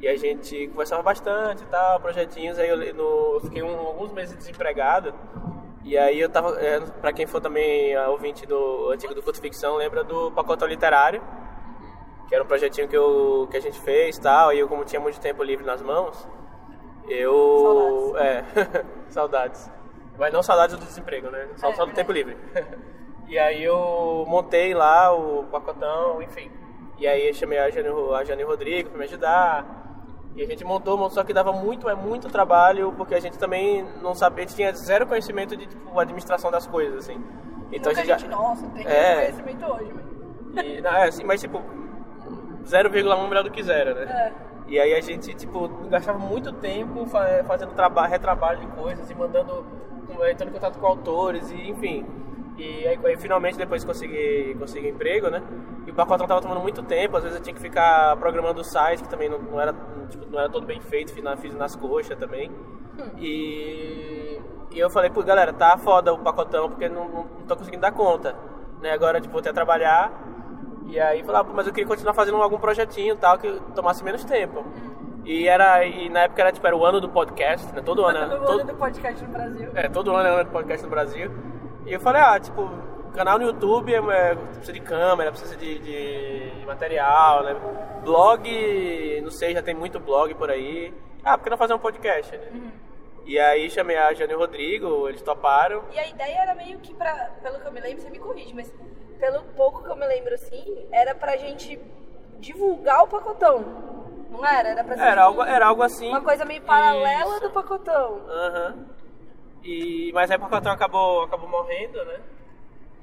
e a gente conversava bastante e tal, projetinhos. Aí eu, no, eu fiquei um- alguns meses desempregado. E aí eu tava, é, pra quem for também a ouvinte do antigo do Culto Ficção, lembra do Pacote Literário, que era um projetinho que, eu, que a gente fez e tal. E eu, como tinha muito tempo livre nas mãos, eu. É, saudades. Mas não saudades do desemprego, né? Só, É, só do verdade. tempo livre. e aí eu montei lá o pacotão, enfim. E aí eu chamei a Jane, a Jane Rodrigo pra me ajudar. E a gente montou, só que dava muito, é muito trabalho, porque a gente também não sabia, a gente tinha zero conhecimento de tipo, administração das coisas, assim. Então Muita a gente, gente, já, nossa, tem É. conhecimento hoje, mas. e, não, é assim, mas tipo, 0,1 melhor do que zero, né? É. E aí a gente, tipo, gastava muito tempo fa- fazendo trabalho, retrabalho de coisas e mandando, entrando em contato com autores e enfim. E aí, aí, finalmente depois consegui, consegui emprego, né? E o pacotão tava tomando muito tempo, às vezes eu tinha que ficar programando o site, que também não, não era, tipo, não era todo bem feito, fiz, na- fiz nas coxas também. E, e eu falei, pô, galera, tá foda o pacotão, porque não, não, não tô conseguindo dar conta. Né? Agora, tipo, vou que trabalhar. E aí falar, pô, mas eu queria continuar fazendo algum projetinho e tal, que tomasse menos tempo. E era, e na época era tipo, era o ano do podcast, né? Todo ano. No todo, ano do podcast no Brasil. é, todo ano é o ano do podcast no Brasil. E eu falei, ah, tipo, canal no YouTube é, é, precisa de câmera, precisa de, de material, né? Blog, não sei, já tem muito blog por aí. Ah, por que não fazer um podcast, né? E aí chamei a Jane e o Rodrigo, eles toparam. E a ideia era meio que pra. Pelo que eu me lembro, você me corrige, mas pelo pouco que eu me lembro assim, era pra gente divulgar o pacotão. Não era? Era pra ser Era algo, era algo assim. uma coisa meio paralela Isso. do pacotão. Aham. E, mas aí o Pacotão acabou, acabou morrendo, né?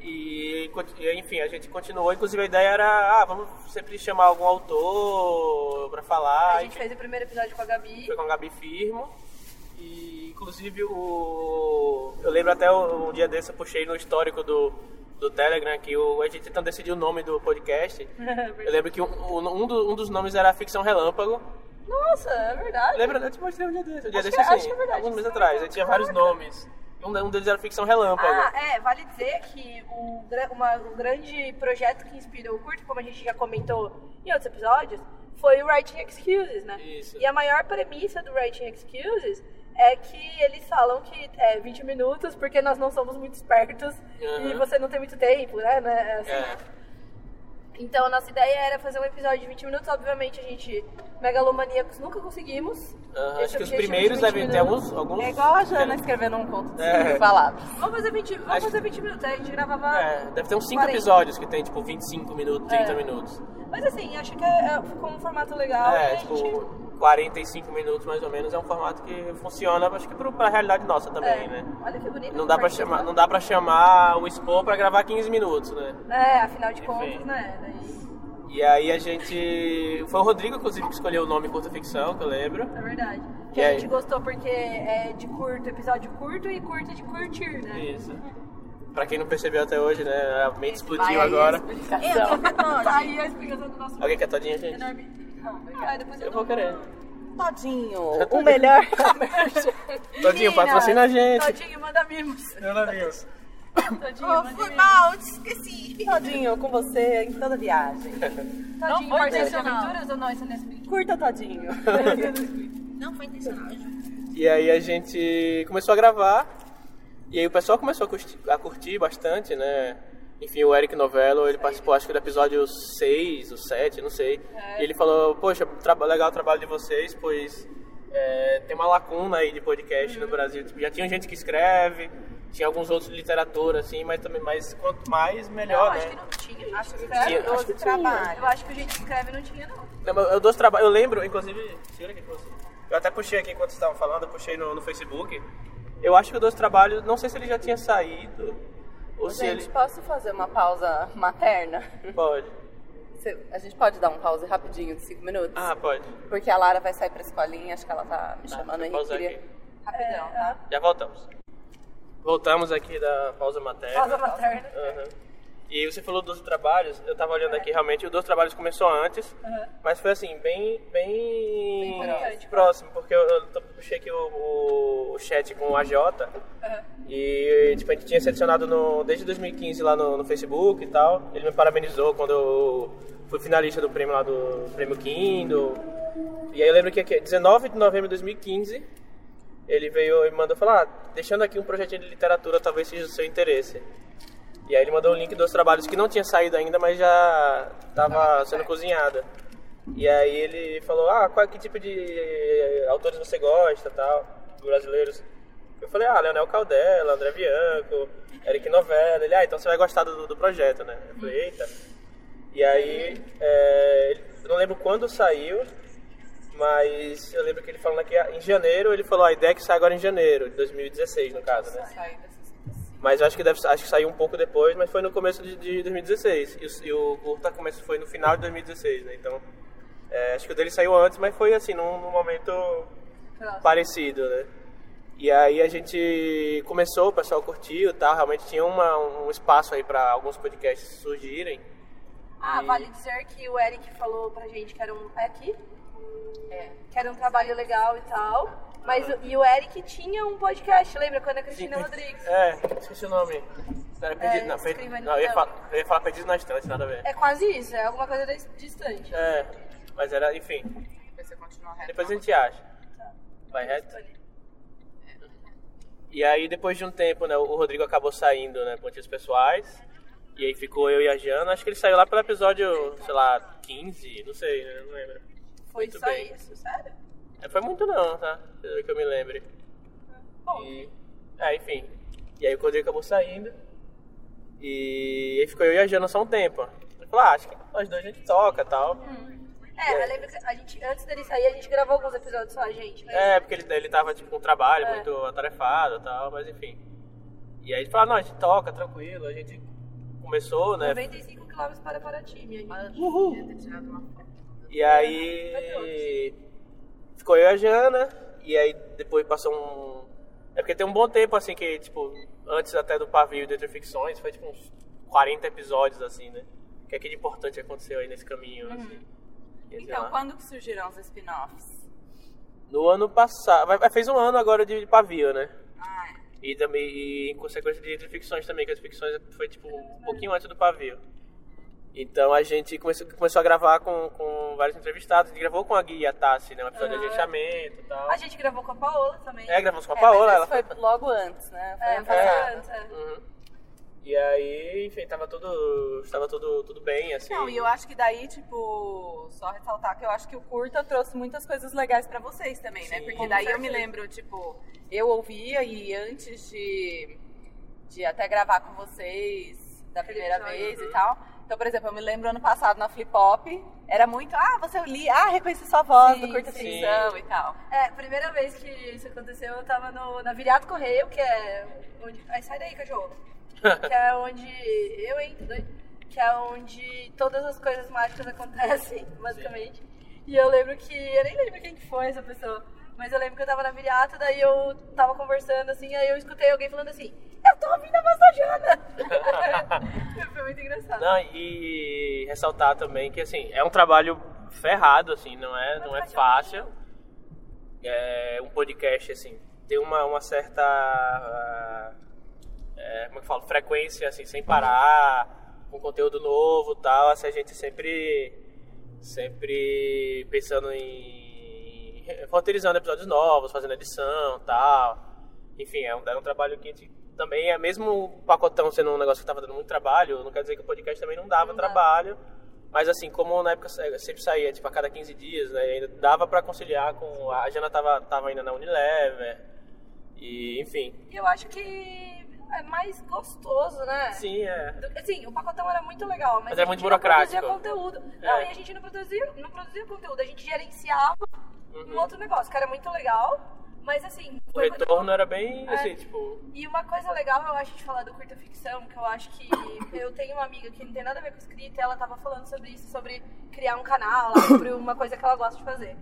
E, enfim, a gente continuou. Inclusive a ideia era, ah, vamos sempre chamar algum autor pra falar. a gente fez o primeiro episódio com a Gabi. Foi com a Gabi Firmo. E inclusive o. Eu lembro até um dia desse eu puxei no histórico do, do Telegram que o, a gente tentando decidir o nome do podcast. Eu lembro que um, um, um dos nomes era Ficção Relâmpago. Nossa, é verdade. Lembra? Eu te mostrei um dia desse. Um dia Acho desse que- assim, acho que é verdade. alguns meses é atrás. Aí tinha vários nomes. Um, um deles era ficção relâmpago. Ah, é, vale dizer que o, gra- uma- o grande projeto que inspirou o curto, como a gente já comentou em outros episódios, foi o Writing Excuses, né? Isso. E a maior premissa do Writing Excuses é que eles falam que é 20 minutos porque nós não somos muito espertos e Aham. você não tem muito tempo, né? né? Assim, É. Então a nossa ideia era fazer um episódio de 20 minutos. Obviamente a gente, megalomaníacos, nunca conseguimos. Esse acho que os primeiros 20 devem ter alguns. alguns É igual a Jana escrevendo um conto de É. cinco palavras. Vamos fazer 20, vamos Acho- fazer 20 minutos. Aí a gente gravava. É, deve ter uns 5 40. episódios que tem tipo 25 minutos, 30 É. minutos. Mas assim, acho que é, é- ficou um formato legal. É, tipo, gente... 45 minutos mais ou menos é um formato que funciona, acho que pro, pra realidade nossa também, é. né? Olha que bonito. Não dá, pra chamar, não dá pra chamar o Expo pra gravar 15 minutos, né? É, afinal de Enfim. contas, né? Daí, E aí a gente. Foi o Rodrigo, inclusive, que escolheu o nome curta ficção, que eu lembro. é verdade. Que E a aí? gente gostou porque é de curto, episódio curto e curto de curtir, né? Isso. Pra quem não percebeu até hoje, né? A mente explodiu agora. Tá aí a explicação do nosso Alguém quer todinha, gente? depois eu, Eu vou querer. Todinho, o melhor comércio. Todinho, patrocina a gente. Todinho, manda mimos. Todinho, Oh, manda foi mimos. mal, te esqueci. Todinho com você em toda viagem. Todinho, foi intencional. aventuras ou não? Isso é explica. Curta Todinho. Não foi intencional. E aí a gente começou a gravar. E aí o pessoal começou a curtir, a curtir bastante, né? Enfim, o Eric Novello, ele participou acho que do episódio 6, o 7, não sei. E ele falou, poxa, legal o trabalho de vocês, pois é, tem uma lacuna aí de podcast no Brasil. Tipo, já tinha gente que escreve, tinha alguns outros de literatura, assim, mas também mais quanto mais, melhor, Não, né? acho que não tinha. Gente. Acho que Tinha, foi acho que 12 trabalho. Eu acho que o gente escreve não tinha, não. Não, mas Eu, dou traba- eu lembro, inclusive. Eu até puxei aqui enquanto vocês estavam falando, eu puxei no, no Facebook. Eu acho que o Dois Trabalhos, não sei se ele já tinha saído, ou se Gente, ele... posso fazer uma pausa materna? Pode. Você- A gente pode dar um pause rapidinho de 5 minutos? Ah, pode. Porque a Lara vai sair pra escolinha, acho que ela tá me chamando aí. queria- aqui. Rapidão, tá? Já voltamos. Voltamos aqui da pausa materna. Pausa materna. Aham. E você falou dos trabalhos, eu tava olhando aqui, realmente o dos trabalhos começou antes, mas foi assim, bem, bem, importante. próximo, porque eu, eu puxei aqui o, o chat com o AJ, e tipo, a gente tinha selecionado no, desde 2015 lá no, no Facebook e tal, ele me parabenizou quando eu fui finalista do prêmio lá do prêmio Kindle, e aí eu lembro que aqui, 19 de novembro de 2015, ele veio e mandou falar, ah, deixando aqui um projetinho de literatura, talvez seja do seu interesse. E aí ele mandou um link dos trabalhos que não tinha saído ainda, mas já estava sendo cozinhada. E aí ele falou, ah, qual, que tipo de eh, autores você gosta, tal, brasileiros. Eu falei, ah, Leonel Caldela, André Bianco, Eric Novella. Ele, ah, então você vai gostar do, do projeto, né? Eu falei, eita. E aí, é, eu não lembro quando saiu, mas eu lembro que ele falando aqui, em janeiro, ele falou, a ideia é que sai agora em janeiro, de 2016, no caso, né? Mas eu acho que deve acho que saiu um pouco depois, mas foi no começo de, de 2016. E o, e o curta começo foi no final de 2016, né? Então, é, acho que o dele saiu antes, mas foi assim, num, num momento parecido, né? E aí a gente começou, o pessoal curtiu e tal, realmente tinha uma, um espaço aí para alguns podcasts surgirem. Ah, E- vale dizer que o Eric falou pra gente que era um. É aqui? É. Que era um trabalho legal e tal. Mas o- e o Eric tinha um podcast, lembra? Quando a Cristina Rodrigues. É, esqueci o nome. Era perdido, É, não, foi, não, eu, ia falar, eu ia falar perdido na estante, nada a ver. É quase isso, é alguma coisa dis- distante. É, mas era, enfim, Você continua reto. depois a gente acha. Vai reto? E aí, depois de um tempo, né, o Rodrigo acabou saindo, né, por motivos pessoais. E aí ficou eu e a Jana. Acho que ele saiu lá pelo episódio, sei lá, 15, não sei, né, não lembro. Foi Muito só bem. isso, sério? É, foi muito não, tá? Pelo que eu me lembre. Bom, E, é, enfim. E aí o Rodrigo acabou saindo. E aí ficou eu e a Jana só um tempo. Ele falou, ah, acho que nós dois a gente toca e tal. é, eu lembro que a gente, antes dele sair, a gente gravou alguns episódios só, a gente. né? É, porque ele, ele tava tipo, com um trabalho É. muito atarefado e tal, mas enfim. E aí ele falou, ah, não, a gente toca, tranquilo, a gente começou, né? 95 km para Paraty, minha amiga. Uhul. ter tirado uma foto. E aí ficou eu e a Jana, e aí depois passou um. É porque tem um bom tempo assim que, tipo, antes até do pavio de Entre Ficções, foi tipo uns 40 episódios, assim, né? O que é que de importante aconteceu aí nesse caminho, assim. E, sei Então, lá. quando que surgiram os spin-offs? No ano passado. Fez um ano agora de, pavio, né? Ah, E também, e em consequência de Entre Ficções também, que as ficções foi tipo um pouquinho antes do pavio. Então a gente começou, começou a gravar com, com vários entrevistados, a gente gravou com a Gui e a Tassi, né? Um episódio de agenciamento e tal. A gente gravou com a Paola também. É, gravamos com a É, Paola, mas ela foi logo antes, né? Foi É, foi antes, é. Uhum. E aí, enfim, tava tudo. Estava tudo, tudo bem, assim. Não, e eu acho que daí, tipo, só ressaltar que eu acho que o curta trouxe muitas coisas legais pra vocês também, né? Sim. Porque Com daí eu me certeza. lembro, tipo, eu ouvia e antes de, de até gravar com vocês da primeira vez e tal. Então, por exemplo, eu me lembro ano passado na Flip Hop, era muito, ah, você li, ah, reconheci sua voz Sim, do curta sim. ficção e tal. É, primeira vez que isso aconteceu, eu tava no, na Viriato Correio, que é onde... Ai, sai daí, cachorro. que é onde... Eu, hein? Que é onde todas as coisas mágicas acontecem, basicamente. E eu lembro que... Eu nem lembro quem que foi essa pessoa. Mas eu lembro que eu tava na Viriato, daí eu tava conversando, assim, aí eu escutei alguém falando assim... Eu tô ouvindo a voz da Jana! foi muito engraçado. Não, e ressaltar também que assim, é um trabalho ferrado, assim, não é, não é fácil. É um podcast, assim, tem uma, uma certa. ah, é, como é eu falo? Frequência, assim, sem parar, com conteúdo novo e tal. Assim, a gente sempre. Sempre pensando em. roteirizando episódios novos, fazendo edição tal. Enfim, é um, era um trabalho que a gente também é mesmo o pacotão sendo um negócio que estava dando muito trabalho, não quer dizer que o podcast também não dava Não trabalho. Mas assim, como na época sempre saía tipo a cada 15 dias, né, ainda dava para conciliar com a Jana tava tava ainda na Unilever. E, enfim. Eu acho que é mais gostoso, né? Sim, é. Do- Assim, o pacotão era muito legal, mas, Mas a é muito não burocrático. produzia conteúdo. É. Não, e a gente não produzia, não produzia conteúdo, a gente gerenciava Uhum. um outro negócio, que era muito legal, mas assim... O retorno era bem É. assim, tipo, E uma coisa legal, eu acho, de falar do curta ficção, que eu acho que eu tenho uma amiga que não tem nada a ver com escrita, e ela tava falando sobre isso, sobre criar um canal, lá, sobre uma coisa que ela gosta de fazer.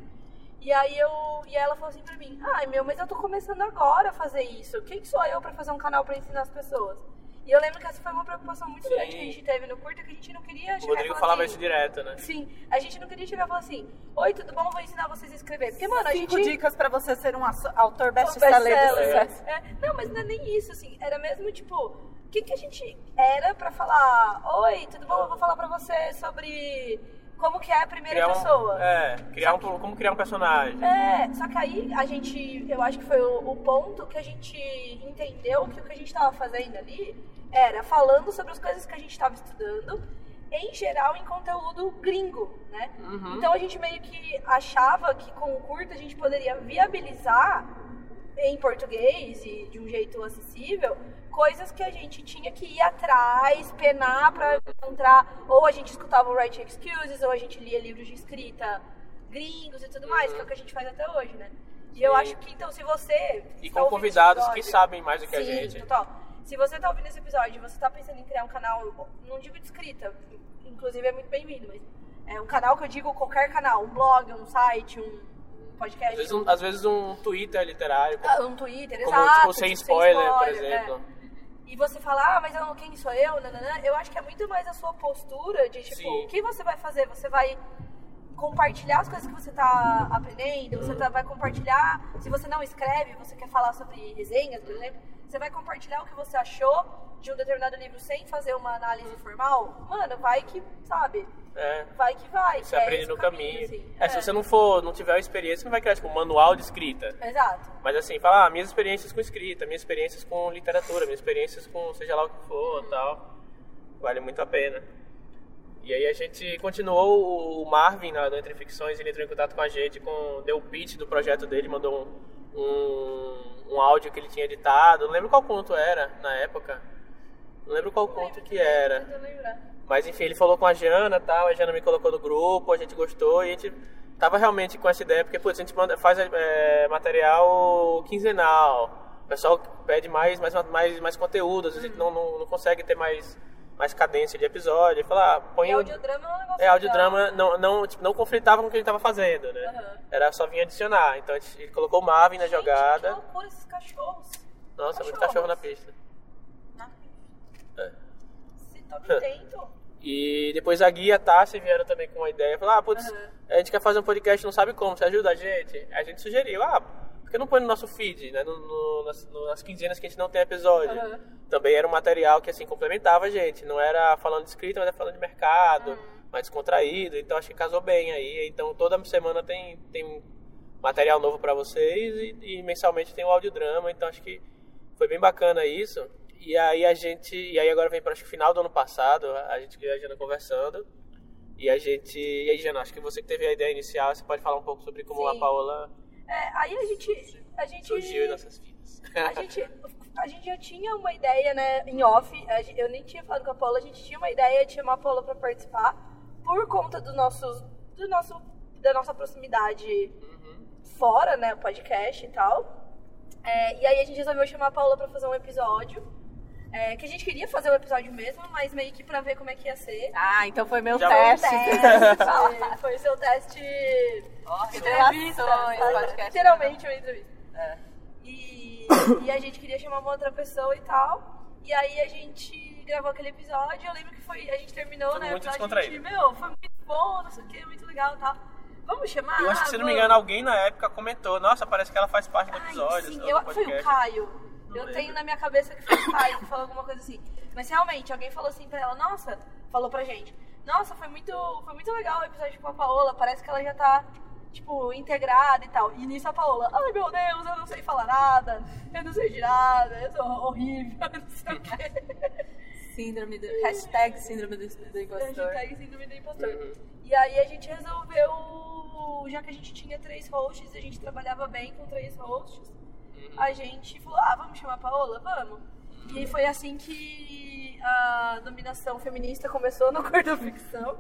E aí eu. E ela falou assim pra mim, ai meu, mas eu tô começando agora a fazer isso. Quem que sou eu pra fazer um canal pra ensinar as pessoas? E eu lembro que essa foi uma preocupação muito Sim. grande que a gente teve no curta, que a gente não queria o chegar e Rodrigo falar falava assim, isso direto, né? Sim, a gente não queria chegar e falar assim, oi, tudo bom? Vou ensinar vocês a escrever. Porque, mano, a Cinco gente. dicas pra você ser um autor best-seller de best-seller. sucesso. É, não, mas não é nem isso, assim. Era mesmo, tipo, o que, que a gente era pra falar? Oi, tudo bom? Eu vou falar pra você sobre como que é a primeira Criar um, pessoa. é, criar um, como criar um personagem. É, só que aí a gente, eu acho que foi o, o ponto que a gente entendeu que o que a gente tava fazendo ali era falando sobre as coisas que a gente tava estudando, em geral em conteúdo gringo, né? Então a gente meio que achava que com o curto a gente poderia viabilizar em português e de um jeito acessível coisas que a gente tinha que ir atrás, penar pra encontrar, ou a gente escutava o Writing Excuses, ou a gente lia livros de escrita gringos e tudo mais, que é o que a gente faz até hoje, né? E eu Sim. acho que, então, se você... E com convidados esse que episódio- sabem mais do que a Sim, gente. total. Se você tá ouvindo esse episódio e você tá pensando em criar um canal, não digo de escrita, inclusive é muito bem-vindo, mas é um canal que eu digo qualquer canal, um blog, um site, um podcast, Às vezes um, às vezes um Twitter literário, como, ah, um Twitter, como, exato. tipo, sem spoiler, por é. exemplo. E você fala, ah, mas eu, quem sou eu? Nananã. Eu acho que é muito mais a sua postura de, tipo, Sim. o que você vai fazer? Você vai compartilhar as coisas que você tá aprendendo, você tá- vai compartilhar, se você não escreve, você quer falar sobre resenhas, por exemplo, você vai compartilhar o que você achou de um determinado livro sem fazer uma análise formal, mano, vai que, sabe, É. vai que vai. Você é aprende no o caminho. assim. É, se você não for, não tiver experiência, você não vai criar tipo um manual de escrita. Exato. Mas assim, falar ah, minhas experiências com escrita, minhas experiências com literatura, minhas experiências com seja lá o que for tal. Vale muito a pena. E aí a gente continuou, o Marvin na, do Entre Ficções, ele entrou em contato com a gente, com, deu o pitch do projeto dele, mandou um, um, um áudio que ele tinha editado. Não lembro qual conto era na época. Não lembro qual conto que era. Mas enfim, ele falou com a Jana tal, a Jana me colocou no grupo, a gente gostou e a gente tava realmente com essa ideia, porque putz, a gente manda, faz é, material quinzenal, o pessoal pede mais, mais, mais, mais conteúdo, a gente não, não, não consegue ter mais, mais cadência de episódio, e falar, ah, põe E o- audiodrama é um negócio é, audiodrama legal. não, não, tipo, não conflitava com o que a gente tava fazendo, né? Aham. Era só vir adicionar. Então a gente ele colocou o Marvin na Gente, jogada. que loucura esses cachorros. Nossa, muito Cachorros. cachorro na pista. É. Se toque atento. E depois a Gui e a Tassi vieram também com uma ideia. Falaram, ah, putz, Aham. a gente quer fazer um podcast, não sabe como, você ajuda a gente? A gente sugeriu, ah, não põe no nosso feed, né? No, no- nas, nas quinzenas que a gente não tem episódio. Aham. Também era um material que, assim, complementava a gente. Não era falando de escrita, mas era falando de mercado, Uhum. mais descontraído. Então, acho que casou bem aí. Então, toda semana tem, tem material novo pra vocês e, e mensalmente tem o audiodrama. Então, acho que foi bem bacana isso. E aí a gente... E aí agora vem para que final do ano passado, a gente e a Jana conversando. E a gente... E aí, Jana, acho que você que teve a ideia inicial, você pode falar um pouco sobre como Sim. a Paola É, aí a gente. A gente. surgiu em nossas vidas. A gente, a gente já tinha uma ideia, né, em off. a gen- Eu nem tinha falado com a Paula, a gente tinha uma ideia de chamar a Paula pra participar por conta do nosso, do nosso, da nossa proximidade fora, né, o podcast e tal. É, e aí a gente resolveu chamar a Paula pra fazer um episódio. É, que a gente queria fazer o episódio mesmo, mas meio que pra ver como é que ia ser. Ah, então foi meu Já teste. Teste, foi seu teste. Ó, Entrevista, literalmente uma entrevista. É. E, e a gente queria chamar uma outra pessoa e tal. E aí a gente gravou aquele episódio. Eu lembro que foi. A gente terminou, Foi né? muito o episódio, descontraído. A gente, meu, foi muito bom, não sei o que, muito legal e tal. Vamos chamar? Eu acho que, se não me engano, alguém na época comentou, nossa, parece que ela faz parte do Ai, episódio. sim, do eu, foi podcast." o Caio. Eu lembro. tenho na minha cabeça que foi o Caio que falou alguma coisa assim. Mas realmente, alguém falou assim pra ela, nossa, falou pra gente, nossa, foi muito, foi muito legal o episódio com a Paola, parece que ela já tá, tipo, integrada e tal. E nisso a Paola, ai meu Deus, eu não sei falar nada, eu não sei de nada, eu sou horrível, eu não sei o quê. Síndrome do. Hashtag síndrome do, do impostor. Hashtag síndrome do impostor. Uhum. E aí a gente resolveu, já que a gente tinha três hosts, a gente trabalhava bem com três hosts. A gente falou, ah, vamos chamar a Paola? Vamos. E foi assim que a dominação feminista começou no Corda Ficção.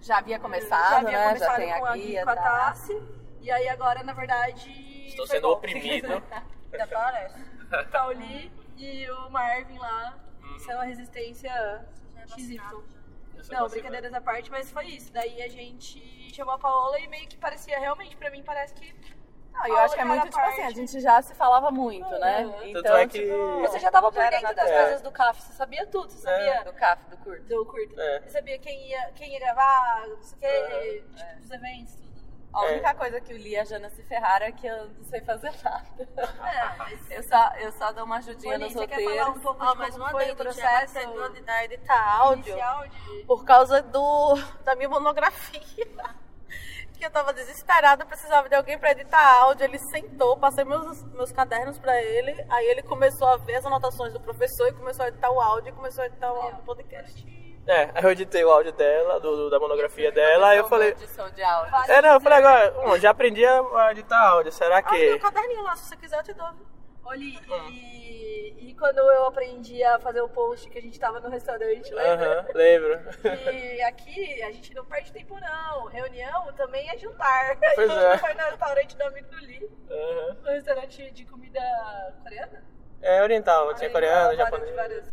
Já havia começado, já havia né? começado Já tem com a a, guia. com a tá? Tassi. E aí agora, na verdade... Estou sendo bom. oprimido. Já parece. Pauli e o Marvin lá Uhum. são a resistência XY. Eu sou Não, você, brincadeiras à parte, mas foi isso. Daí a gente chamou a Paola e meio que parecia, realmente, pra mim, parece que. Não, eu acho que é muito tipo assim, a gente já se falava muito, né? Uhum. Então, Tanto é que- tipo, Você já tava por dentro das coisas do CAF, você sabia tudo, você sabia Do CAF, do curto. do curto. É. Você sabia quem ia, quem ia gravar, não sei o É. quê, tipo, os eventos, tudo. A É. única coisa que o Li e a Jana se ferraram é que eu não sei fazer nada. É, mas. Eu só, eu só dou uma ajudinha Moni, nos você quer roteiros. falar um pouco de mas como foi o vez processo da editar áudio por causa do, da minha monografia. Que eu tava desesperada, precisava de alguém pra editar áudio. Ele sentou, passei meus, meus cadernos pra ele. Aí ele começou a ver as anotações do professor e começou a editar o áudio e começou a editar o áudio do podcast. É, aí eu editei o áudio dela, do, do- da monografia dela, aí eu falei. Edição de áudio. É, não, eu falei agora, bom, já aprendi a editar áudio, será Ah, tem um que. caderninho lá, se você quiser eu te dou. Oli, Ah. e, e quando eu aprendi a fazer o post que a gente tava no restaurante, lembra? Aham, lembro. E aqui a gente não perde tempo não. Reunião também é jantar. Pois a gente é. foi no restaurante do amigo do Li, Aham. no restaurante de comida coreana. É oriental, tinha coreano, japonês.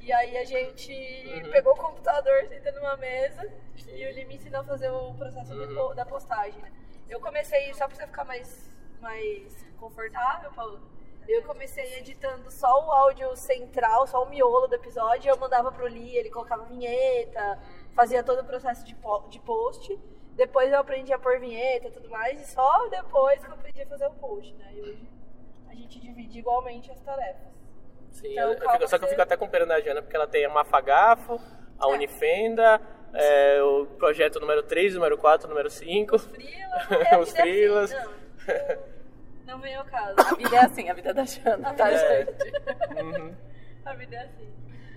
E aí a gente Uhum. pegou o computador, sentou numa mesa e o Li me ensinou a fazer o processo Uhum. da postagem. né? Eu comecei, só pra você ficar mais, mais confortável, Paulo, eu comecei editando só o áudio central, só o miolo do episódio, eu mandava pro Li, ele colocava vinheta, fazia todo o processo de, de post. Depois eu aprendi a pôr vinheta e tudo mais, e só depois que eu aprendi a fazer o post, né? E hoje a gente divide igualmente as tarefas. Sim, Então, eu- eu fico- só que eu fico até com pena da Jana, porque ela tem a Mafagafo, a É. Unifenda, é, o projeto número 3, número 4, número 5. Frilas, é a Os vida é assim, frilas. Não, vem ao caso. A vida é assim, a vida da Jana, tá, É. gente? Uhum. A vida é assim.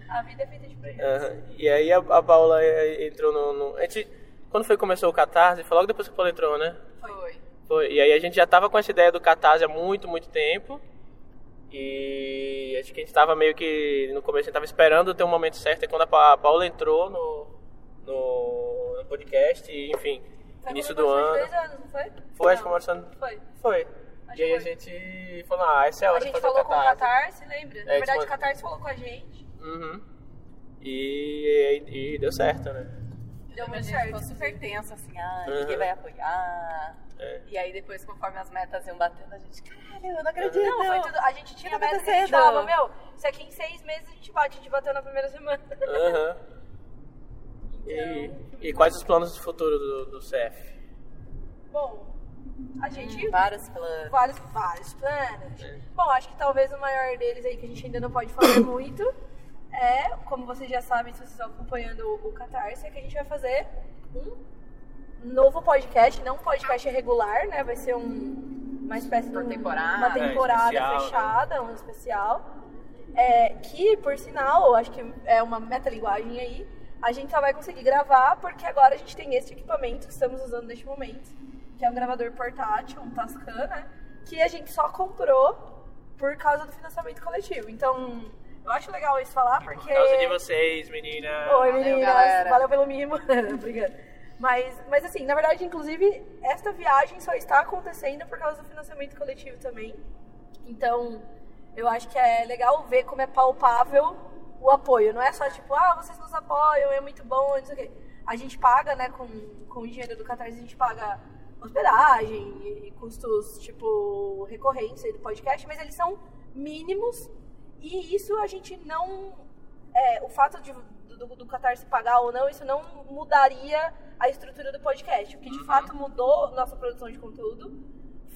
A vida é feita de projetos. Aham. E aí a, a Paula eh, entrou no, no- A gente, quando foi que começou o Catarse, foi logo depois que a Paula entrou, né? Foi. Foi. E aí a gente já tava com essa ideia do Catarse há muito, muito tempo. E acho que a gente tava meio que. No começo a gente tava esperando ter um momento certo. E quando a Pa- a Paula entrou no, no, no podcast, e, enfim, Foi início do ano. dois anos, não foi? Foi, acho que. Foi. Foi. Acho e aí a gente falou, ah, essa é a A hora de gente fazer falou o com o Catarse. Catarse, lembra? Na É, verdade, tipo- o Catarse falou com a gente. Uhum. E, e, e deu certo, né? Deu a muito gente certo. ficou super tenso, assim, ah, Uhum. ninguém vai apoiar. É. E aí depois, conforme as metas iam batendo, a gente, caralho, eu não acredito. Não, foi tudo. A gente tinha meta que a gente falava, meu, isso aqui em seis meses a gente bate, a gente bateu na primeira semana. Aham. E, e quais os planos de futuro do, do CF? Bom, A gente Vários planos. vários, vários planos. Bom, acho que talvez o maior deles aí que a gente ainda não pode falar muito é, como vocês já sabem, se vocês estão acompanhando o, Catarse, é que a gente vai fazer um novo podcast, não um podcast regular, né? Vai ser um, uma espécie Por de um- temporada. uma temporada É, especial, né? fechada, um especial. É, que, por sinal, acho que é uma metalinguagem aí, a gente só vai conseguir gravar porque agora a gente tem esse equipamento que estamos usando neste momento, que é um gravador portátil, um Tascam, né? Que a gente só comprou por causa do financiamento coletivo. Então, eu acho legal isso falar porque... Por causa de vocês, menina. Oi, Valeu, meninas. galera. Valeu pelo mimo. Obrigada. Mas, mas assim, na verdade, inclusive, esta viagem só está acontecendo por causa do financiamento coletivo também. Então, eu acho que é legal ver como é palpável o apoio. Não é só tipo, ah, vocês nos apoiam, é muito bom, não sei o quê. A gente paga, né, com, com o dinheiro do Catarse, a gente paga hospedagem e, e custos, tipo, recorrentes aí do podcast, mas eles são mínimos e isso a gente não. É, o fato de, do, do Catarse pagar ou não, isso não mudaria a estrutura do podcast. O que de fato mudou nossa produção de conteúdo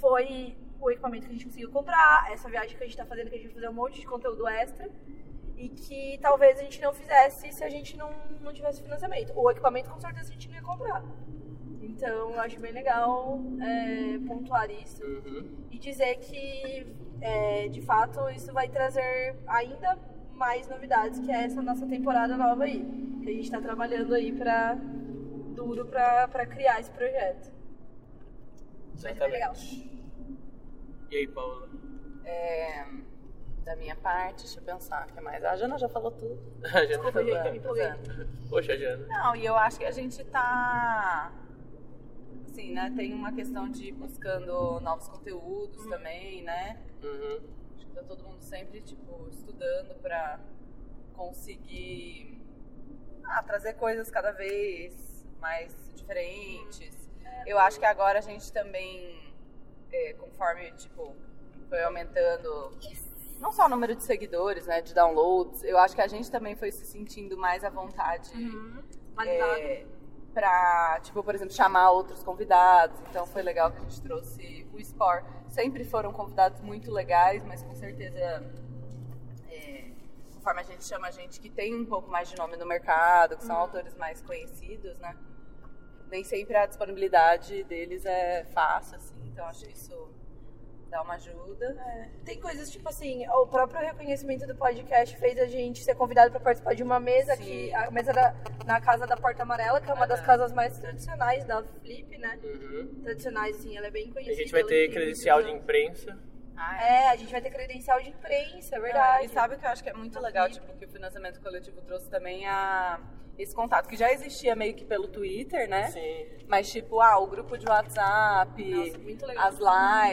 foi o equipamento que a gente conseguiu comprar, essa viagem que a gente tá fazendo, que a gente vai fazer um monte de conteúdo extra. E que talvez a gente não fizesse se a gente não, não tivesse financiamento. O equipamento com certeza a gente não ia comprar. Então eu acho bem legal é, pontuar isso Uhum. e dizer que é, de fato isso vai trazer ainda mais novidades, que é essa nossa temporada nova aí. Que a gente tá trabalhando aí pra duro pra, pra criar esse projeto. É legal. E aí, Paula? É, da minha parte, deixa eu pensar. O que mais? A Jana já falou tudo. A Jana Desculpa, gente, falou. me empolguei. Poxa, Jana. Não, e eu acho que a gente tá. Assim, né? Tem uma questão de ir buscando novos conteúdos também, né? Uhum. Acho que tá todo mundo sempre, tipo, estudando pra conseguir ah, trazer coisas cada vez mais diferentes. Eu acho que agora a gente também, é, conforme, tipo, foi aumentando não só o número de seguidores, né, de downloads, eu acho que a gente também foi se sentindo mais à vontade Validado. é, pra, tipo, por exemplo, chamar outros convidados. Então foi legal que a gente trouxe o Spore. Sempre foram convidados muito legais, mas com certeza, é, conforme a gente chama gente que tem um pouco mais de nome no mercado, que são autores mais conhecidos, né? Nem sempre a disponibilidade deles é fácil, assim. Então acho isso dá uma ajuda. Tem coisas tipo assim, o próprio reconhecimento do podcast fez a gente ser convidado para participar de uma mesa Sim. que a mesa da, na casa da Porta Amarela, que é uma das Aham. casas mais tradicionais da Flip, né? Uhum. Tradicionais assim, ela é bem A conhecida. gente vai ter credencial de imprensa. Ah, É, a gente vai ter credencial de imprensa, é verdade. E sabe o que eu acho que é muito legal, tipo, que o financiamento coletivo trouxe também a esse contato que já existia meio que pelo Twitter, né? Sim. Mas tipo, ah, o grupo de WhatsApp, Nossa, muito legal. as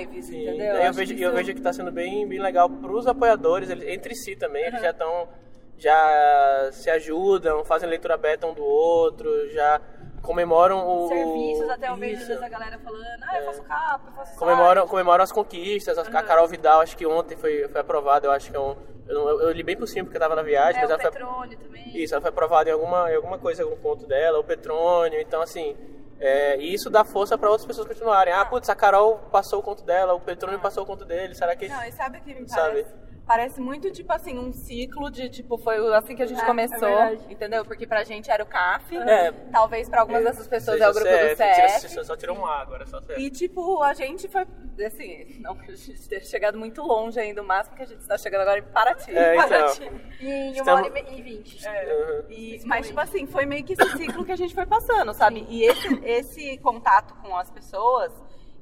lives, Sim. entendeu? Eu, Acho vejo, que eu vejo que está sendo bem, bem legal para os apoiadores, eles, entre si também, eles já estão, já se ajudam, fazem leitura beta um do outro, já comemoram o... Serviços, até eu vejo às Isso. vezes a galera falando, ah, eu faço capa, eu faço Comemoram, site. comemoram as conquistas, a, a Carol Vidal, acho que ontem foi, foi aprovada, eu acho que é um... Eu, não- eu li bem por cima porque eu tava na viagem, É, mas o ela foi, Petrônio também. Isso, ela foi aprovada em alguma, em alguma coisa, algum ponto dela, o Petrônio, então assim, é, e isso dá força para outras pessoas continuarem. Ah, putz, a Carol passou o conto dela, o Petrônio passou o conto dele, será que... Não, e sabe o que me Sabe? Parece? Muito, tipo assim, um ciclo de, tipo, foi assim que a gente É, é começou, verdade. entendeu? Porque pra gente era o CAF, É. talvez pra algumas dessas pessoas Seja é o grupo do CF, CF. tira- só tirou um A agora, só CF. E, tipo, a gente foi, assim, não que a gente tenha chegado muito longe ainda, o máximo que a gente está chegando agora é em Paraty. É, então. Paraty. E em uma Estamos- hora e vinte. Uhum. E- mas, tipo assim, foi meio que esse ciclo que a gente foi passando, sabe? E esse, esse contato com as pessoas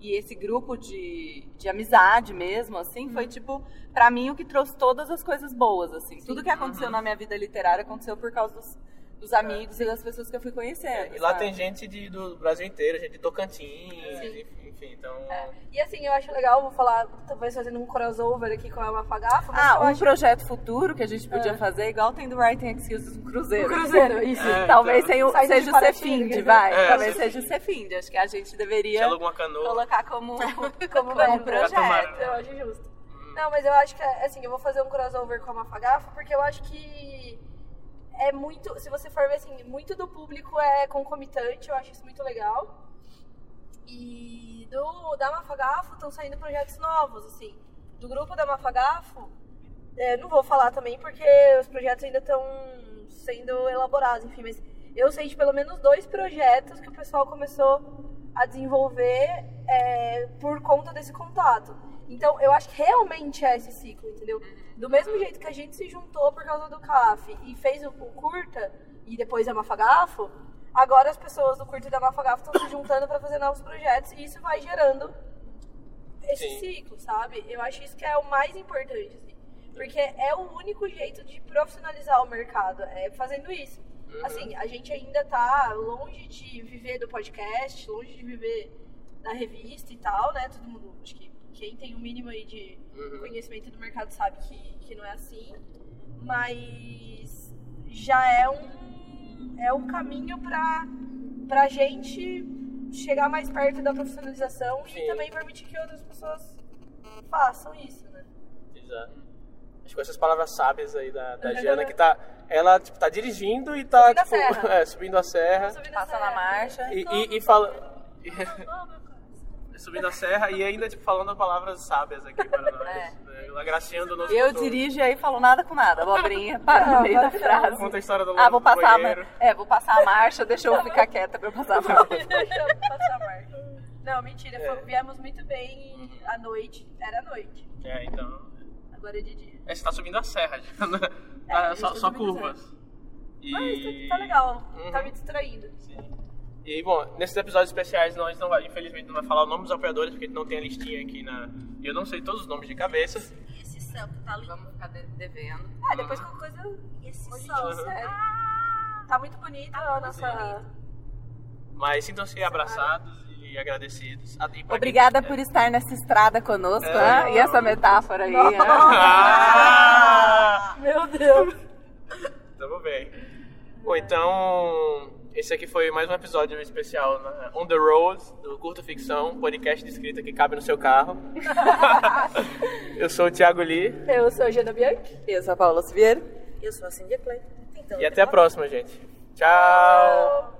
e esse grupo de, de amizade mesmo, assim, foi, tipo, pra mim o que trouxe todas as coisas boas, assim. Tudo que aconteceu na minha vida literária aconteceu por causa dos, dos amigos e das pessoas que eu fui conhecendo. E lá sabe? tem gente de- do Brasil inteiro, gente de Tocantins, enfim, então... E assim, eu acho legal, vou falar, talvez fazendo um crossover aqui com a Mafagafa, mas Ah, um acho projeto futuro que a gente podia fazer, igual tem do Writing Excuses, um cruzeiro. Cruzeiro, isso. É, Talvez então. de seja o Cefind, vai. É, Talvez seja o Cefind. Acho que a gente deveria colocar como, como, verba. projeto. Catamarã. Eu acho justo. Não, mas eu acho que, assim, eu vou fazer um crossover com a Mafagafa, porque eu acho que é muito, se você for ver assim, muito do público é concomitante, eu acho isso muito legal. E do da Mafagafo estão saindo projetos novos, assim. Do grupo da Mafagafo, é, não vou falar também porque os projetos ainda estão sendo elaborados, enfim, mas eu sei de pelo menos dois projetos que o pessoal começou a desenvolver é, por conta desse contato. Então, eu acho que realmente é esse ciclo, entendeu? Do mesmo jeito que a gente se juntou por causa do CAF e fez o, o Curta e depois a Mafagafo, agora as pessoas do Curta e da Mafagafo estão se juntando para fazer novos projetos e isso vai gerando esse Sim. ciclo, sabe? Eu acho isso que é o mais importante, assim. Porque é o único jeito de profissionalizar o mercado, é fazendo isso. Assim, a gente ainda tá longe de viver do podcast, longe de viver da revista e tal, né? Todo mundo, acho que quem tem o mínimo aí de Uhum. conhecimento do mercado sabe que, que não é assim. Mas já é um, é um caminho pra, pra gente chegar mais perto da profissionalização Sim. e também permitir que outras pessoas façam isso, né? Exato. Acho que com essas palavras sábias aí da, da Giana, que tá. Ela, tipo, tá dirigindo e tá, Subindo a tipo, serra. é, subindo a serra. Subindo a Passa serra. na marcha. E, e, e fala. subindo a serra e ainda, tipo, falando palavras sábias aqui para nós. É. né, Agraciando o nosso Eu dirijo e aí falo nada com nada. Abobrinha, para no meio da frase. Conta a história do Ah, vou passar, a, é, vou passar a marcha, deixa eu ficar quieta pra eu passar a marcha. Deixa eu passar a marca. Não, mentira. É. foi- viemos muito bem à noite. Era noite. É, então. Agora é de dia. É, você tá subindo a serra, Giana. É, Tá, só, só curvas. E... Mas tá, tá legal. Uhum. Tá me distraindo. Sim. E, bom, nesses episódios especiais nós não vai, infelizmente não vai falar o nome dos apoiadores, porque não tem a listinha aqui na... E eu não sei todos os nomes de cabeça. E esse céu que tá lindo. Vamos ficar de- devendo. Ah, depois qualquer coisa. Esse Hoje sol. sério. Tá muito bonita a nossa. Mas sintam-se abraçados e agradecidos. Ah, e Obrigada quem- por estar nessa estrada conosco, É. né? E essa metáfora aí. né? Ah! Meu Deus! Tamo bem. Bom, então... Esse aqui foi mais um episódio especial na On The Road, do Curta Ficção, podcast de escrita que cabe no seu carro. eu sou o Thiago Lee Eu sou a Jana Bianchi. Eu sou a Paula Siviero. Eu sou a Cindy Clay. Então, e até a próxima, gente. Tchau!